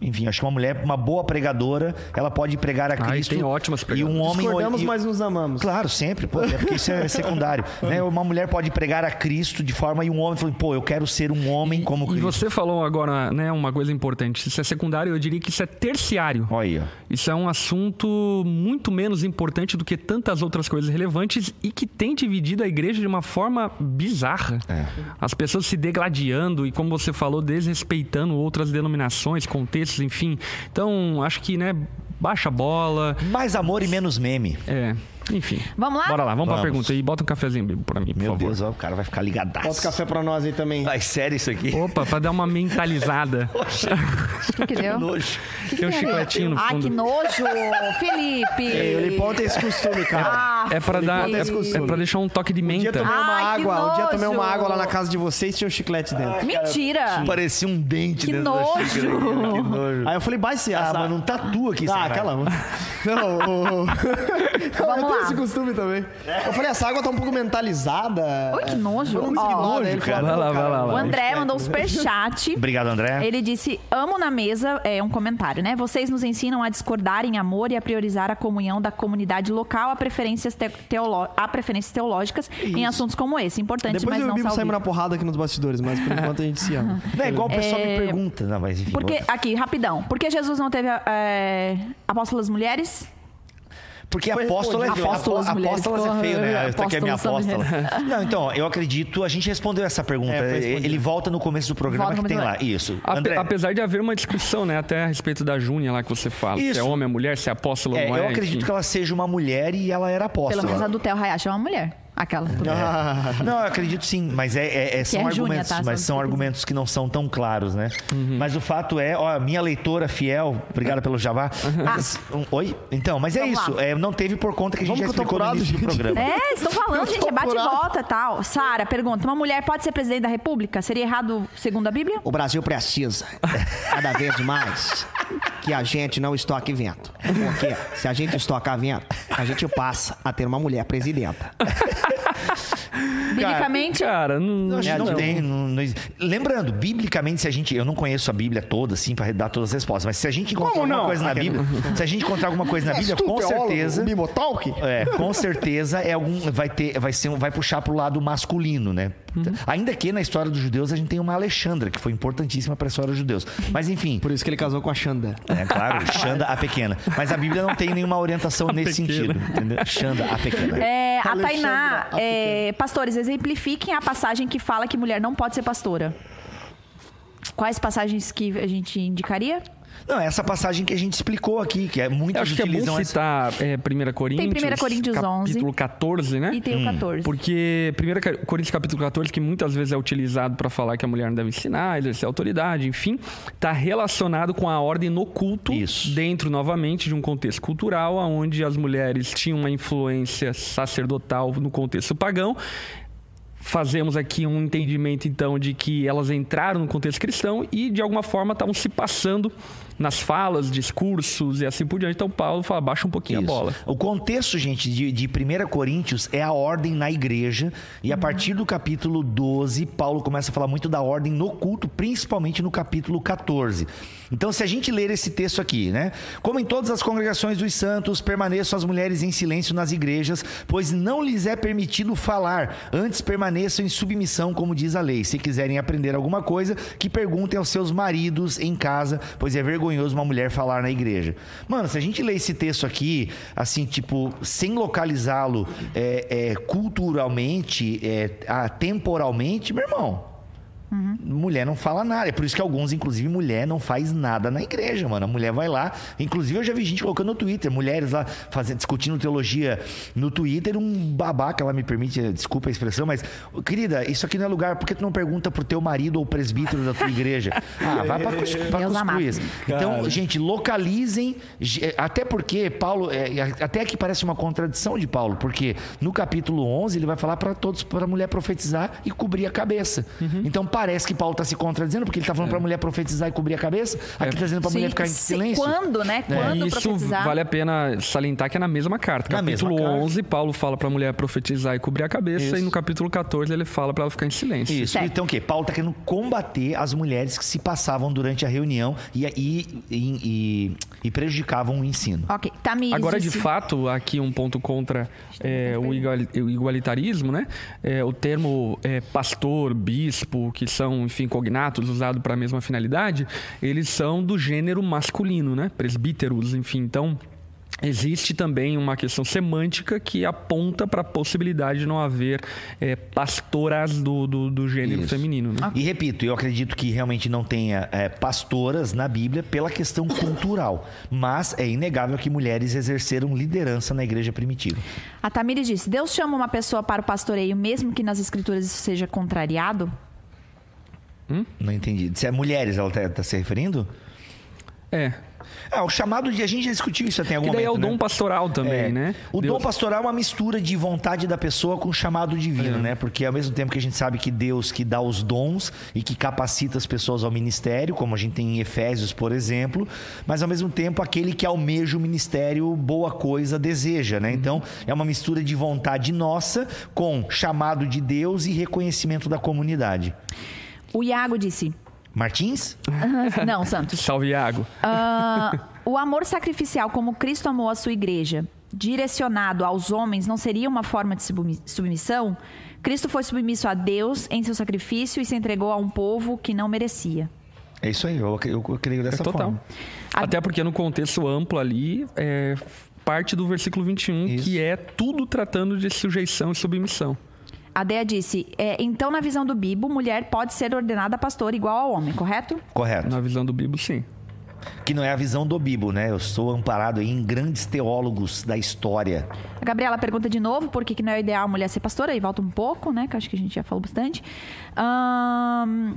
Enfim, acho que uma mulher, uma boa pregadora, ela pode pregar a Ah, e Cristo. tem ótimas E pregadoras. um homem. Discordamos, e- mas nos amamos. Claro, sempre, pô, é porque isso é <laughs> secundário. né? Uma mulher pode pregar a Cristo de forma e um homem falando, pô, eu quero ser um homem como E Cristo. você falou agora, né, uma coisa importante. Isso é secundário, eu diria que isso é terciário. Olha aí, ó. Isso é um assunto muito menos importante do que tantas outras coisas relevantes e que tem dividido a igreja de uma forma bizarra. É. As pessoas se degladiando e, como você falou, desrespeitando outras denominações, contextos, enfim. Então, acho que, né, baixa a bola. Mais amor e menos meme. É, enfim. Vamos lá? Bora lá, vamos, Vamos. pra pergunta aí. Bota um cafezinho pra mim, por Meu favor. Deus, ó, o cara vai ficar ligadaço. Bota o café pra nós aí também. Ai, sério isso aqui? Opa, pra dar uma mentalizada. <laughs> O que, que deu? Nojo. Tem um chicletinho no Ai, fundo. que nojo! Felipe! <laughs> O Lipão tem esse costume, cara. Ah, É pra dar. É, é pra deixar um toque de Um dia menta. tomei uma Ai, que água, um dia tomei uma água lá na casa de vocês e tinha um chiclete dentro. Mentira! Parecia um dente Que dentro nojo. da xícara. aqui, Que nojo. Aí eu falei, vai se Ah, essa... mas não tatua aqui, Ah, aquela. Não, o... <laughs> eu tenho lá. esse costume também. Eu falei, essa água tá um pouco mentalizada. Oi, que nojo. Ó, nada. nojo, Ele cara. "Não, Vai lá, vai lá, O André mandou um superchat. <laughs> Obrigado, André. Ele disse: Amo na mesa, é um comentário, né? Vocês nos ensinam a discordar em amor e a priorizar a comunhão da comunidade local a preferências, te- teolo- a preferências teológicas em assuntos como esse. Importante, Depois mas eu e o não Bibo saímos salvífico. na porrada aqui nos bastidores, mas por enquanto a gente se ama. <laughs> É igual o pessoal me É, pergunta. Não, mas enfim. Porque, aqui, rapidão. Por que Jesus não teve é, apóstolas mulheres? Porque Foi apóstola é feio. Apóstolas, é feio, né? Essa aqui é minha apóstola. Não, então, eu acredito. A gente respondeu essa pergunta. É. Ele volta no começo do programa Volta que tem lá. Isso. Ape-. Apesar de haver uma discussão, né, até a respeito da Júnia lá que você fala, se Isso. é homem, é mulher, se é apóstolo ou É, não eu é. acredito enfim. que ela seja uma mulher e ela era Pelo apóstola. menos a do Theo Hayashi é uma mulher. Aquela. Ah, Não, eu acredito sim, mas é, é- é- são é Júnia, argumentos, tá? Só mas são argumentos que não são tão claros, né? Mas o fato é, ó, minha leitora fiel, obrigada pelo Javá. mas- um- oi? Então, mas é Vamos isso, é, não teve por conta que a gente Vamos já explicou no início do programa. É, estão falando, Eu gente, é bate e volta tal. Sara pergunta: uma mulher pode ser presidente da República? Seria errado segundo a Bíblia? O Brasil precisa, cada vez mais, que a gente não estoque vento. Porque se a gente estocar vento, a gente passa a ter uma mulher presidenta. Biblicamente, Cara, não, Não, É, não não. tem. não- não existe. Lembrando, biblicamente, se a gente. Eu não conheço a Bíblia toda, assim, para dar todas as respostas, mas se a gente encontrar Como alguma não? coisa na Bíblia. Se a gente encontrar alguma coisa na Bíblia, És tu, com teólogo, certeza. Bibotalk? É, com certeza é algum vai ter vai ser um- vai puxar pro lado masculino, né? Ainda que na história dos judeus a gente tem uma Alexandra que foi importantíssima para a história dos judeus. Mas enfim, Por isso que ele casou com a Xanda. é claro, Xanda a pequena. Mas a Bíblia não tem nenhuma orientação nesse pequena. sentido, entendeu? Xanda a pequena. é, a Tainá, a é, pastores, exemplifiquem a passagem que fala que mulher não pode ser pastora. Quais passagens que a gente indicaria? Não, essa passagem que a gente explicou aqui, que é Eu muitos acho que é bom utilizam essa citar é, 1 Coríntios. 1 Coríntios 11. Capítulo 14, né? E tem o 14. Porque 1 Coríntios capítulo 14, que muitas vezes é utilizado para falar que a mulher não deve ensinar, exercer autoridade, enfim, está relacionado com a ordem no culto, Isso. dentro novamente de um contexto cultural, onde as mulheres tinham uma influência sacerdotal no contexto pagão. Fazemos aqui um entendimento, então, de que elas entraram no contexto cristão e, de alguma forma, estavam se passando nas falas, discursos e assim por diante. Então, Paulo fala, baixa um pouquinho Isso. a bola. O contexto, gente, de, de 1 Coríntios é a ordem na igreja. E a partir do capítulo 12, Paulo começa a falar muito da ordem no culto, principalmente no capítulo 14. Então, se a gente ler esse texto aqui, né? Como em todas as congregações dos santos, permaneçam as mulheres em silêncio nas igrejas, pois não lhes é permitido falar. Antes permaneçam em submissão, como diz a lei. Se quiserem aprender alguma coisa, que perguntem aos seus maridos em casa, pois é vergonhoso uma mulher falar na igreja. Mano, se a gente ler esse texto aqui, assim, tipo, sem localizá-lo é, é, culturalmente, é, temporalmente, meu irmão. Mulher não fala nada. É por isso que alguns, inclusive, mulher não faz nada na igreja, mano. A mulher vai lá. Inclusive, eu já vi gente colocando no Twitter, mulheres lá fazendo, discutindo teologia no Twitter, um babaca, ela me permite, desculpa a expressão, mas, querida, isso aqui não é lugar, por que tu não pergunta pro teu marido ou presbítero da tua igreja? Ah, vai pra, cus- <laughs> pra cuscuiz. Então, gente, localizem, ge- até porque Paulo, é, até que parece uma contradição de Paulo, porque no capítulo 11 ele vai falar para todos, para a mulher profetizar e cobrir a cabeça. Então parece que Paulo está se contradizendo, porque ele está falando para a mulher profetizar e cobrir a cabeça, aqui está dizendo para a mulher ficar em silêncio. Quando, né? Quando Isso profetizar. vale a pena salientar que é na mesma carta. Na capítulo mesma carta. 11, Paulo fala para a mulher profetizar e cobrir a cabeça, Isso. e no capítulo 14 ele fala para ela ficar em silêncio. Isso. Certo. Então o quê? Paulo está querendo combater as mulheres que se passavam durante a reunião e, e, e, e- e prejudicavam o ensino. Ok, Tamires Agora, de fato, aqui um ponto contra é, o, igual- o igualitarismo, né? É, o termo é, pastor, bispo, que são, enfim, cognatos usados para a mesma finalidade, eles são do gênero masculino, né? Presbíteros, enfim. Então, existe também uma questão semântica que aponta para a possibilidade de não haver é, pastoras do, do, do gênero Isso. feminino, né? E repito, eu acredito que realmente não tenha é, pastoras na Bíblia pela questão <coughs> cultural, mas é inegável que mulheres exerceram liderança na igreja primitiva. A Tamires disse: Deus chama uma pessoa para o pastoreio, mesmo que nas escrituras isso seja contrariado? Não entendi. Se é mulheres, ela está se referindo? É. Ah, o chamado de. A gente já discutiu isso até em algum Que daí é o momento. dom né? pastoral também, É. né? O Deus- dom pastoral é uma mistura de vontade da pessoa com chamado divino, É. né? Porque ao mesmo tempo que a gente sabe que Deus que dá os dons e que capacita as pessoas ao ministério, como a gente tem em Efésios, por exemplo, mas ao mesmo tempo aquele que almeja o ministério, boa coisa deseja, né? Então é uma mistura de vontade nossa com chamado de Deus e reconhecimento da comunidade. O Iago disse: Martins? Não, Santos. Salve, Iago. Ah, o amor sacrificial, como Cristo amou a sua igreja, direcionado aos homens, não seria uma forma de submi- submissão? Cristo foi submisso a Deus em seu sacrifício e se entregou a um povo que não merecia. É isso aí, eu, eu, eu creio dessa É total. forma. Até porque no contexto amplo ali, é parte do versículo 21, Isso. que é tudo tratando de sujeição e submissão. A Dea disse: é, então, na visão do Bibo, mulher pode ser ordenada pastora igual ao homem, correto? Correto. Na visão do Bíblia, sim. Que não é a visão do Bibo, né? Eu sou amparado aí em grandes teólogos da história. A Gabriela pergunta de novo por que, que não é ideal a mulher ser pastora, e volta um pouco, né? Que eu acho que a gente já falou bastante. Ahn,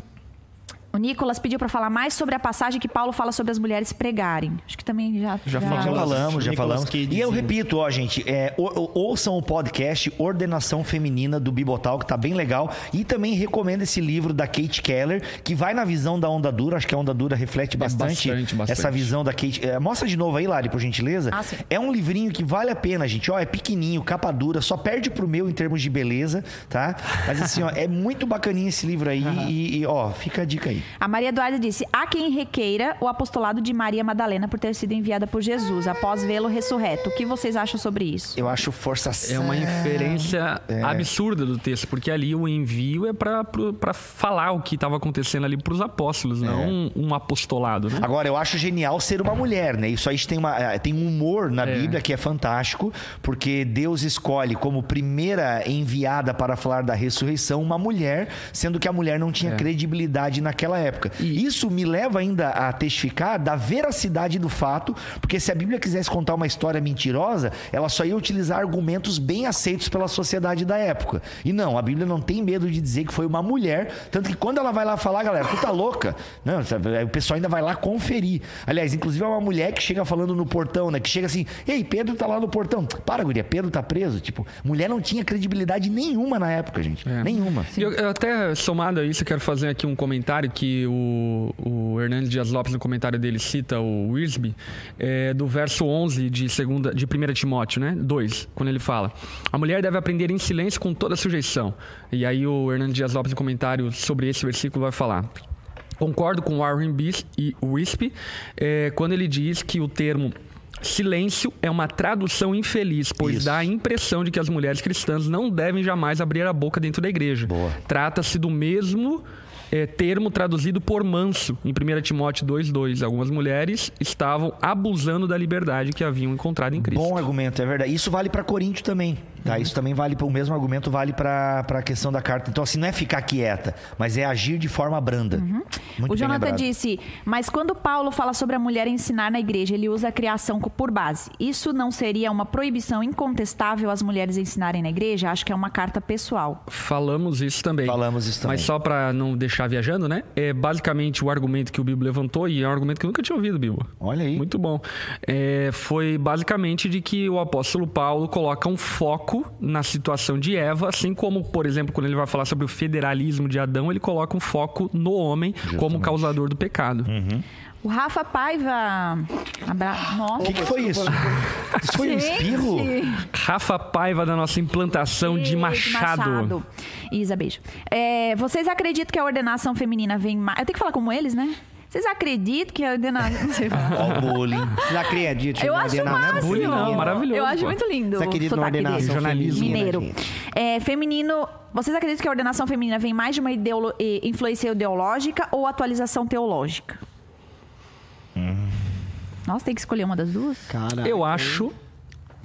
o Nicolas pediu para falar mais sobre a passagem que Paulo fala sobre as mulheres pregarem. Acho que também já. Já Já falamos. falamos, já falamos. E eu repito, ó, gente, é, ou- ou- ouçam o podcast Ordenação Feminina do Bibotal, que tá bem legal. E também recomendo esse livro da Kate Keller, que vai na visão da onda dura. Acho que a onda dura reflete bastante, bastante, bastante. essa visão da Kate. é, mostra de novo aí, Lari, por gentileza. Ah. É um livrinho que vale a pena, gente. Ó, é pequenininho, capa dura, só perde pro meu em termos de beleza, tá? Mas assim, ó, é muito bacaninho esse livro aí. <laughs> E, e, ó, fica a dica aí. A Maria Eduarda disse: há quem requeira o apostolado de Maria Madalena por ter sido enviada por Jesus após vê-lo ressurreto. O que vocês acham sobre isso? Eu acho força É uma inferência absurda do texto, porque ali o envio é pra falar o que estava acontecendo ali pros apóstolos, não um, um apostolado, né? Agora, eu acho genial ser uma mulher, né? Isso aí tem, uma, eh, tem um humor na É. Bíblia que é fantástico, porque Deus escolhe como primeira enviada para falar da ressurreição uma mulher, sendo que a mulher não tinha credibilidade naquela época. Isso me leva ainda a testificar da veracidade do fato, porque se a Bíblia quisesse contar uma história mentirosa, ela só ia utilizar argumentos bem aceitos pela sociedade da época. E não, a Bíblia não tem medo de dizer que foi uma mulher, tanto que quando ela vai lá falar, galera, tu tá louca? Não, o pessoal ainda vai lá conferir. Aliás, inclusive é uma mulher que chega falando no portão, né? Que chega assim, ei, Pedro tá lá no portão. Para, guria, Pedro tá preso. Tipo, mulher não tinha credibilidade nenhuma na época, gente. Nenhuma. E eu, eu até somado a isso, eu quero fazer aqui um comentário que o, o Hernandes Dias Lopes, no comentário dele, cita o Wisby, é, do verso 11 de, segunda, de 1 Timóteo, né? 2, quando ele fala: A mulher deve aprender em silêncio com toda sujeição. E aí o Hernandes Dias Lopes, no comentário sobre esse versículo, vai falar. Concordo com Warren Bis e Wisp é, quando ele diz que o termo silêncio é uma tradução infeliz, pois Isso. dá a impressão de que as mulheres cristãs não devem jamais abrir a boca dentro da igreja. Trata-se do mesmo é, termo traduzido por manso em 1 Timóteo 2,2. Algumas mulheres estavam abusando da liberdade que haviam encontrado em Cristo. Bom argumento, é verdade. Isso vale para Coríntio também. Tá? Isso também vale para o mesmo argumento vale para a questão da carta. Então assim, não é ficar quieta, mas é agir de forma branda. Muito o Jonathan lembrado. disse: Mas quando Paulo fala sobre a mulher ensinar na igreja, ele usa a criação por base. Isso não seria uma proibição incontestável as mulheres ensinarem na igreja? Acho que é uma carta pessoal. Falamos isso também. Falamos isso também. Mas só para não deixar viajando, né? É basicamente o argumento que o Bibo levantou, e é um argumento que eu nunca tinha ouvido, Bibo. Olha aí. Muito bom. É, foi basicamente de que o apóstolo Paulo coloca um foco na situação de Eva, assim como, por exemplo, quando ele vai falar sobre o federalismo de Adão, ele coloca um foco no homem como causador do pecado. Hum. O Rafa Paiva. Abra... Nossa. O que, que foi isso? Isso foi um espirro? Rafa Paiva da nossa implantação de Beijo, Machado. Isa, beijo. É, vocês acreditam que a ordenação feminina vem mais. Eu tenho que falar como eles, né? Vocês acreditam que a ordenação. <laughs> Não sei falar. Ó, o bullying. Vocês acreditam Eu acho ordenação? máximo. bullying não, maravilhoso, Eu acho pô. muito lindo. Você acredita na ordenação Jornalismo. feminina, Mineiro. É, feminino. Vocês acreditam que a ordenação feminina vem mais de uma ideolo- influência ideológica ou atualização teológica? Nossa, tem que escolher uma das duas? Cara, Eu acho.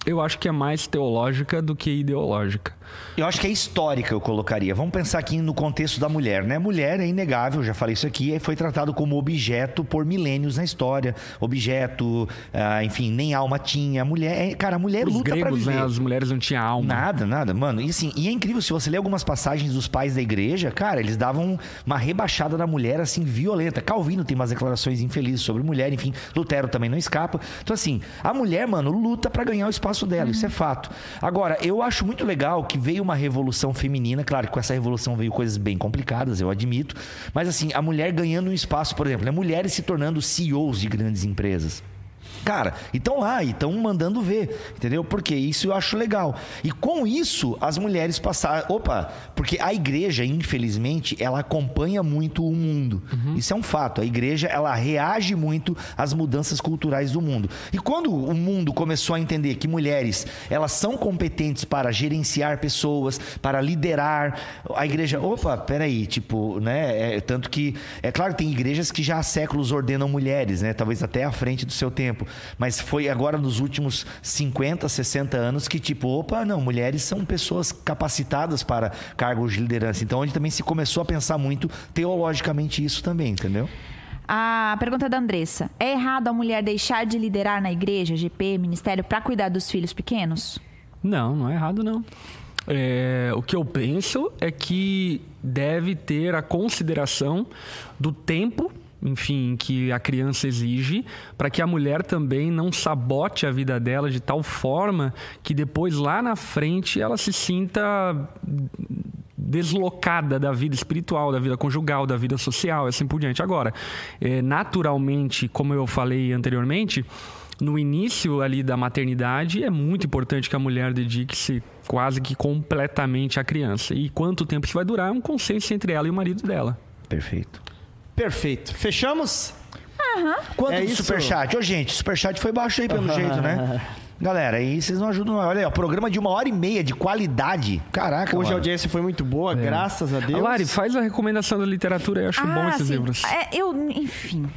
Eu acho que é mais teológica do que ideológica. Eu acho que é histórica, eu colocaria. Vamos pensar aqui no contexto da mulher, né? Mulher é inegável, já falei isso aqui, foi tratado como objeto por milênios na história. Objeto, ah, enfim, nem alma tinha. Mulher, é- cara, a mulher Os luta pra gregos, viver. né? As mulheres não tinham alma. Nada, nada, mano. E assim, e é incrível, se você ler algumas passagens dos pais da igreja, cara, eles davam uma rebaixada da mulher, assim, violenta. Calvino tem umas declarações infelizes sobre mulher, enfim, Lutero também não escapa. Então, assim, a mulher, mano, luta pra ganhar o espaço dela, isso é fato. Agora, eu acho muito legal que veio uma revolução feminina, claro que com essa revolução veio coisas bem complicadas, eu admito, mas assim, a mulher ganhando um espaço, por exemplo, né? mulheres se tornando CEOs de grandes empresas. Cara, e estão lá, e estão mandando ver, entendeu? Porque isso eu acho legal. E com isso, as mulheres passaram. Opa, porque a igreja, infelizmente, ela acompanha muito o mundo. Isso é um fato. A igreja, ela reage muito às mudanças culturais do mundo. E quando o mundo começou a entender que mulheres, elas são competentes para gerenciar pessoas, para liderar, a igreja, opa, peraí, tipo, né? É, tanto que, é claro que tem igrejas que já há séculos ordenam mulheres, né? Talvez até à frente do seu tempo. Mas foi agora nos últimos 50, 60 anos que, tipo, opa, não, mulheres são pessoas capacitadas para cargos de liderança. Então, onde também se começou a pensar muito teologicamente isso também, entendeu? A pergunta da Andressa. É errado a mulher deixar de liderar na igreja, GP, ministério, para cuidar dos filhos pequenos? Não, não é errado, não. É, o que eu penso é que deve ter a consideração do tempo enfim, que a criança exige, para que a mulher também não sabote a vida dela de tal forma que depois lá na frente ela se sinta deslocada da vida espiritual, da vida conjugal, da vida social, assim por diante. Agora, é, naturalmente, como eu falei anteriormente, no início ali da maternidade é muito importante que a mulher dedique-se quase que completamente à criança. E quanto tempo isso vai durar é um consenso entre ela e o marido dela. Perfeito. Perfeito. Fechamos? Quanto É de isso? superchat? Ô, gente, superchat foi baixo aí pelo <laughs> jeito, né? Galera, aí vocês não ajudam. Olha aí, ó, programa de uma hora e meia de qualidade. Caraca, Hoje a mano. audiência foi muito boa, graças a Deus. A Lari, faz a recomendação da literatura, eu acho bom esses sim. livros. É, eu, enfim.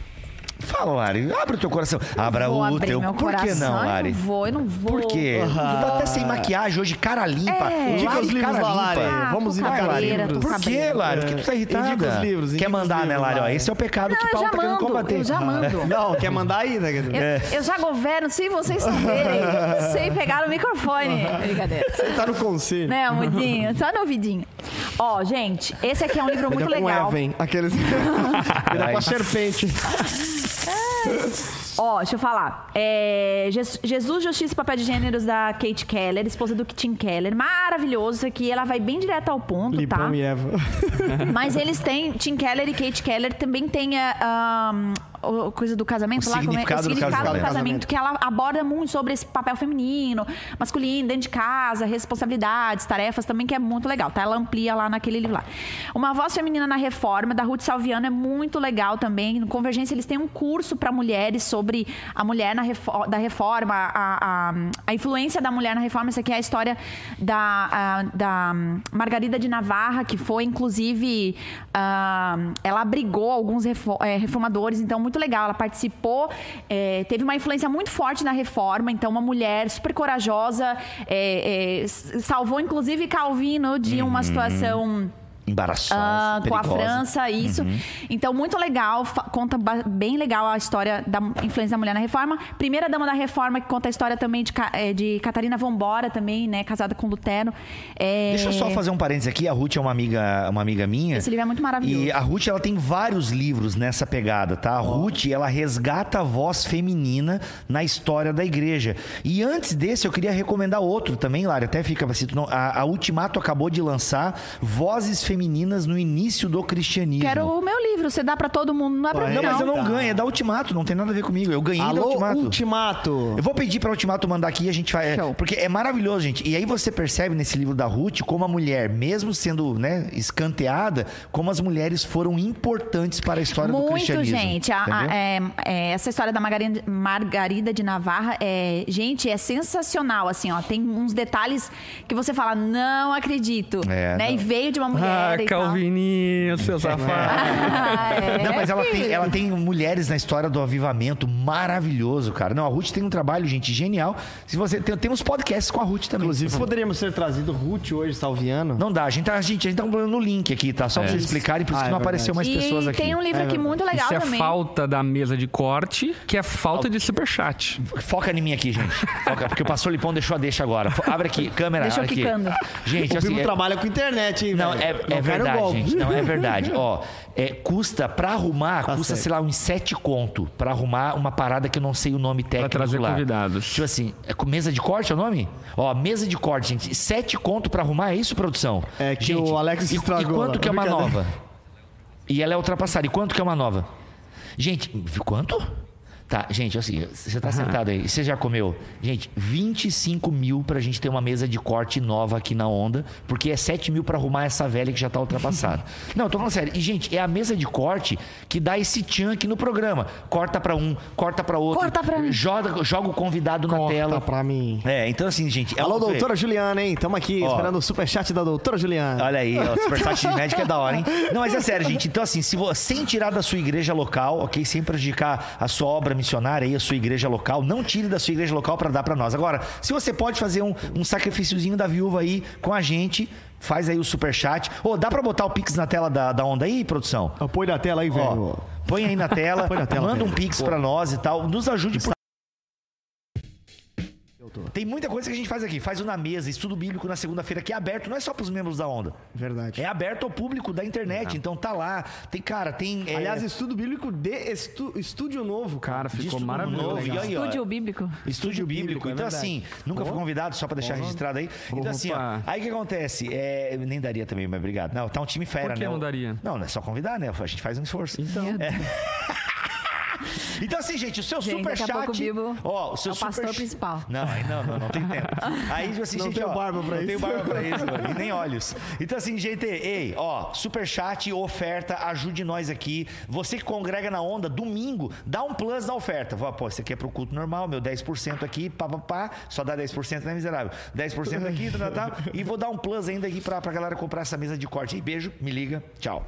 Fala, Lari. Abre o teu coração. Abra o teu. meu Por que não, Lari? Eu não vou, eu não vou. Por quê? Tá até sem maquiagem hoje, cara limpa. É. Indica Lari, os livros cara lá, Lari. limpa. Ah, Vamos indicar cabreira, livros. Por quê, cabreira. Lari? Por que tu tá irritada? Indica os livros, indica Quer mandar, né, livros, Lari? Ó, Lari. esse é o pecado Não, que eu Paulo tá querendo combater. eu já mando. <laughs> Não, quer mandar aí, né? Eu, eu já governo sem vocês saberem, <laughs> sem pegar o microfone. Brincadeira. Você tá no conselho. Né, amorzinho? Só no ouvidinho. Ó, gente, esse aqui é um livro muito Ainda com legal. Aqueles... <laughs> Ainda com a serpente. Ó, deixa eu falar. É, Je- Jesus, Justiça e Papel de Gêneros da Kate Keller, esposa do Tim Keller. Maravilhoso isso aqui. Ela vai bem direto ao ponto, tá? Lipão e Eva. Mas eles têm, Tim Keller e Kate Keller também tem a, um, coisa do casamento O lá, como é- significado do o significado do casamento. casamento, que ela aborda muito sobre esse papel feminino, masculino, dentro de casa, responsabilidades, tarefas também, que é muito legal, tá? Ela amplia lá naquele livro lá. Uma voz feminina na reforma, da Ruth Salviano, é muito legal também. No Convergência, eles têm um curso para mulheres sobre a mulher na da reforma, a, a, a influência da mulher na reforma. Essa aqui é a história da, a- da Margarida de Navarra, que foi, inclusive, ah, ela abrigou alguns eh, reformadores, então, muito legal. Ela participou, eh, teve uma influência muito forte na reforma, então, uma mulher super corajosa, eh, s- salvou, inclusive, Calvino de uma situação. Embaraçosa. Ah, com a. França, isso. Então, muito legal, conta bem legal a história da influência da mulher na reforma. Primeira dama da reforma, que conta a história também de, eh, de Catarina Vambora, também, né? Casada com Lutero. É, Deixa eu só fazer um parênteses aqui. A Ruth é uma amiga, uma amiga minha. Esse livro é muito maravilhoso. E a Ruth, ela tem vários livros nessa pegada, tá? A Ruth, ela resgata a voz feminina na história da igreja. E antes desse, eu queria recomendar outro também, Lara. Até fica, se tu não, a, a Ultimato acabou de lançar Vozes Femininas no Início do Cristianismo. Quero o meu livro, você dá pra todo mundo, não é pra mim, Não, mas eu não ganho, é da Ultimato, não tem nada a ver comigo. Eu ganhei da Alô, Ultimato. Ultimato. Eu vou pedir pra Ultimato mandar aqui e a gente vai. Show. Porque é maravilhoso, gente. E aí você percebe nesse livro da Ruth como a mulher, mesmo sendo né, escanteada, como as mulheres foram importantes para a história do Muito, cristianismo. gente. A- a- é- é, essa história da Margarida, Margarida de Navarra, é, gente, é sensacional. Assim, ó, tem uns detalhes que você fala, não acredito. É, né? não. E veio de uma mulher. Ah, tal. Calvininho, seu safado. Ah, <laughs> é, Não, mas ela tem, ela tem mulheres na história do avivamento maravilhoso, cara. Não, a Ruth tem um trabalho, gente, genial. Se você tem, tem uns podcasts com a Ruth também. Inclusive, poderíamos ter trazido Ruth hoje, Salviano. Não dá, a gente tá, a gente, a gente tá no link aqui, tá? Só pra vocês explicarem, por isso Ah, que é não apareceu mais E pessoas aqui. tem um livro aqui muito legal Isso é também. falta da mesa de corte, que é falta de superchat. Foca em mim aqui, gente. Foca, porque o pastor Lipão deixou a deixa agora. Abre aqui, câmera. Deixa eu aqui. quicando. Gente, O assim. é- trabalha com internet, hein, Não, velho? É, verdade, gente. Não, é verdade. <laughs> Ó, é, custa, pra arrumar, Tá custa, certo. sei lá, uns sete conto. Pra arrumar uma parada que eu não sei o nome técnico trazer lá. convidados. Tipo assim, é mesa de corte é o nome? Ó, mesa de corte, gente. Sete conto pra arrumar, é isso, produção? É que gente, o Alex e, estragou E quanto lá. que é uma nova? E ela é ultrapassada. E quanto que é uma nova? Gente, quanto? Tá, gente, assim, você tá sentado aí, você já comeu? Gente, 25 mil pra gente ter uma mesa de corte nova aqui na onda, porque é 7 mil pra arrumar essa velha que já tá ultrapassada. <laughs> Não, eu tô falando sério. E, gente, é a mesa de corte que dá esse tchan aqui no programa. Corta pra um, corta pra outro. Corta pra mim. Joga, joga o convidado na Corta tela. pra mim. É, então assim, gente. é Alô, doutora Juliana, hein? Tamo aqui Ó. esperando o superchat da doutora Juliana. Olha aí, ó, o superchat de médico é da hora, hein? Não, mas é sério, gente. Então, assim, se você, sem tirar da sua igreja local, ok? Sem prejudicar a sua obra missionária aí, a sua igreja local, não tire da sua igreja local para dar para nós. Agora, se você pode fazer um, um sacrifíciozinho da viúva aí com a gente, faz aí o superchat. Ô, dá para botar o Pix na tela da, da onda aí, produção? Apoio da tela aí, velho. Põe aí na tela, <laughs> Põe na tela, manda um Pedro. pix pra nós e tal. Nos ajude por tem muita coisa que a gente faz aqui. Faz o Na Mesa, estudo bíblico na segunda-feira, que é aberto, não é só pros membros da Onda. Verdade. É aberto ao público da internet. Então tá lá. Tem, cara, tem. é, Aliás, estudo bíblico de estu- estúdio novo. Cara, ficou maravilhoso. novo. E aí, ó, Estúdio bíblico. Estúdio bíblico. é então, verdade. assim, nunca fui convidado, só pra deixar registrado aí. Então, assim, ó, Opa. aí o que acontece? É, nem daria também, mas obrigado. Não, tá um time fera, Por que né? não daria? Não, não é só convidar, né? A gente faz um esforço. Então, <laughs> <laughs> Então, assim, gente, o seu Gente, super daqui a chat. Bibo ó, o seu é o super pastor ch- principal. Não, aí não, não, não tem tempo. <laughs> Aí, assim, Não gente, tenho ó, barba pra não isso. tenho barba pra isso, mano, <laughs> e nem olhos. Então, assim, gente, ei, ó, super chat, oferta, ajude nós aqui. Você que congrega na onda, domingo, dá um plus na oferta. Fala, Pô, isso aqui é pro culto normal, meu 10% aqui, pá, pá, pá, só dá 10%, né, miserável? 10% aqui, tá, tá, tá, e vou dar um plus ainda aqui pra, pra galera comprar essa mesa de corte aí. Beijo, me liga, tchau.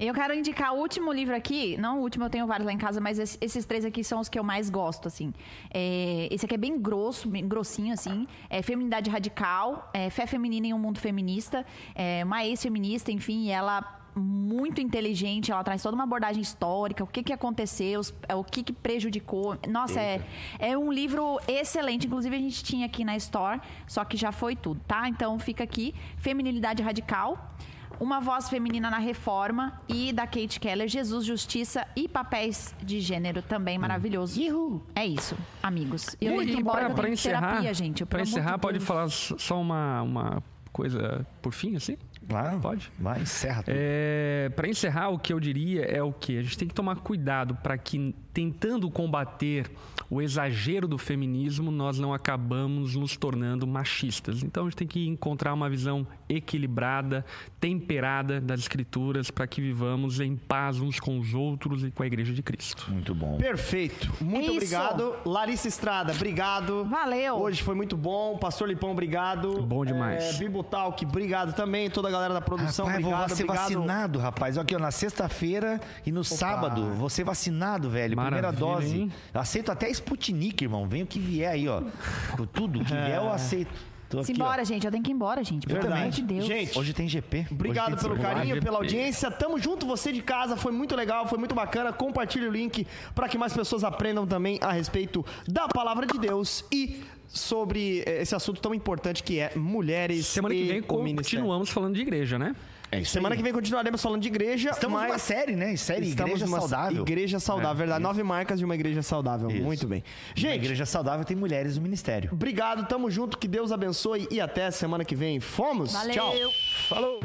Eu quero indicar o último livro aqui. Não o último, eu tenho vários lá em casa, mas esse- esses três aqui são os que eu mais gosto, assim. É, esse aqui é bem grosso, bem grossinho, assim. É Feminidade Radical, é Fé Feminina em um Mundo Feminista. É uma ex-feminista, enfim, ela muito inteligente, ela traz toda uma abordagem histórica, o que, que aconteceu, é, o que, que prejudicou. Nossa, é, é um livro excelente. Inclusive, a gente tinha aqui na Store, só que já foi tudo, tá? Então fica aqui, Feminilidade Radical. Uma voz feminina na reforma e da Kate Keller, Jesus, Justiça e papéis de gênero também maravilhoso. É isso, amigos. Eu que ir embora, eu pra encerrar, terapia, gente. amor encerrar de pode Deus. falar só uma, uma coisa por fim, assim? Claro. Pode? Vai, encerra tudo. É, para encerrar, o que eu diria é o que a gente tem que tomar cuidado para que, tentando combater o exagero do feminismo, nós não acabamos nos tornando machistas. Então a gente tem que encontrar uma visão equilibrada, temperada das escrituras para que vivamos em paz uns com os outros e com a Igreja de Cristo. Muito bom. Perfeito. Muito É isso. obrigado. Larissa Estrada, obrigado. Valeu. Hoje foi muito bom. Pastor Lipão, obrigado. Bom demais. É, Bibo Talk, obrigado também. Toda a galera da produção, Rapaz, vou obrigado. ser obrigado. vacinado, rapaz. Aqui, ó, na sexta-feira e no sábado. Vou ser vacinado, velho. Primeira Maravilha, dose. hein? Aceito até Sputnik, irmão. Vem o que vier aí, ó. Tudo que vier eu aceito. Tô aqui, Simbora, gente. Eu tenho que ir embora, gente. Pelo amor Verdade. de Deus. Gente. Hoje tem GP. Obrigado tem pelo celular. carinho, pela audiência. Tamo junto, você de casa. Foi muito legal, foi muito bacana. Compartilhe o link para que mais pessoas aprendam também a respeito da palavra de Deus e sobre eh, esse assunto tão importante que é mulheres Semana que e vem o ministério. continuamos falando de igreja, né? É isso Semana aí. que vem continuaremos falando de igreja, Estamos mas numa série, né? Série estamos Igreja numa Saudável. Igreja saudável, verdade. Nove marcas de uma igreja saudável. Isso. Muito bem. Gente, Igreja Saudável tem mulheres no ministério. obrigado, tamo junto, que Deus abençoe e até semana que vem. Fomos? Valeu. Tchau. Falou.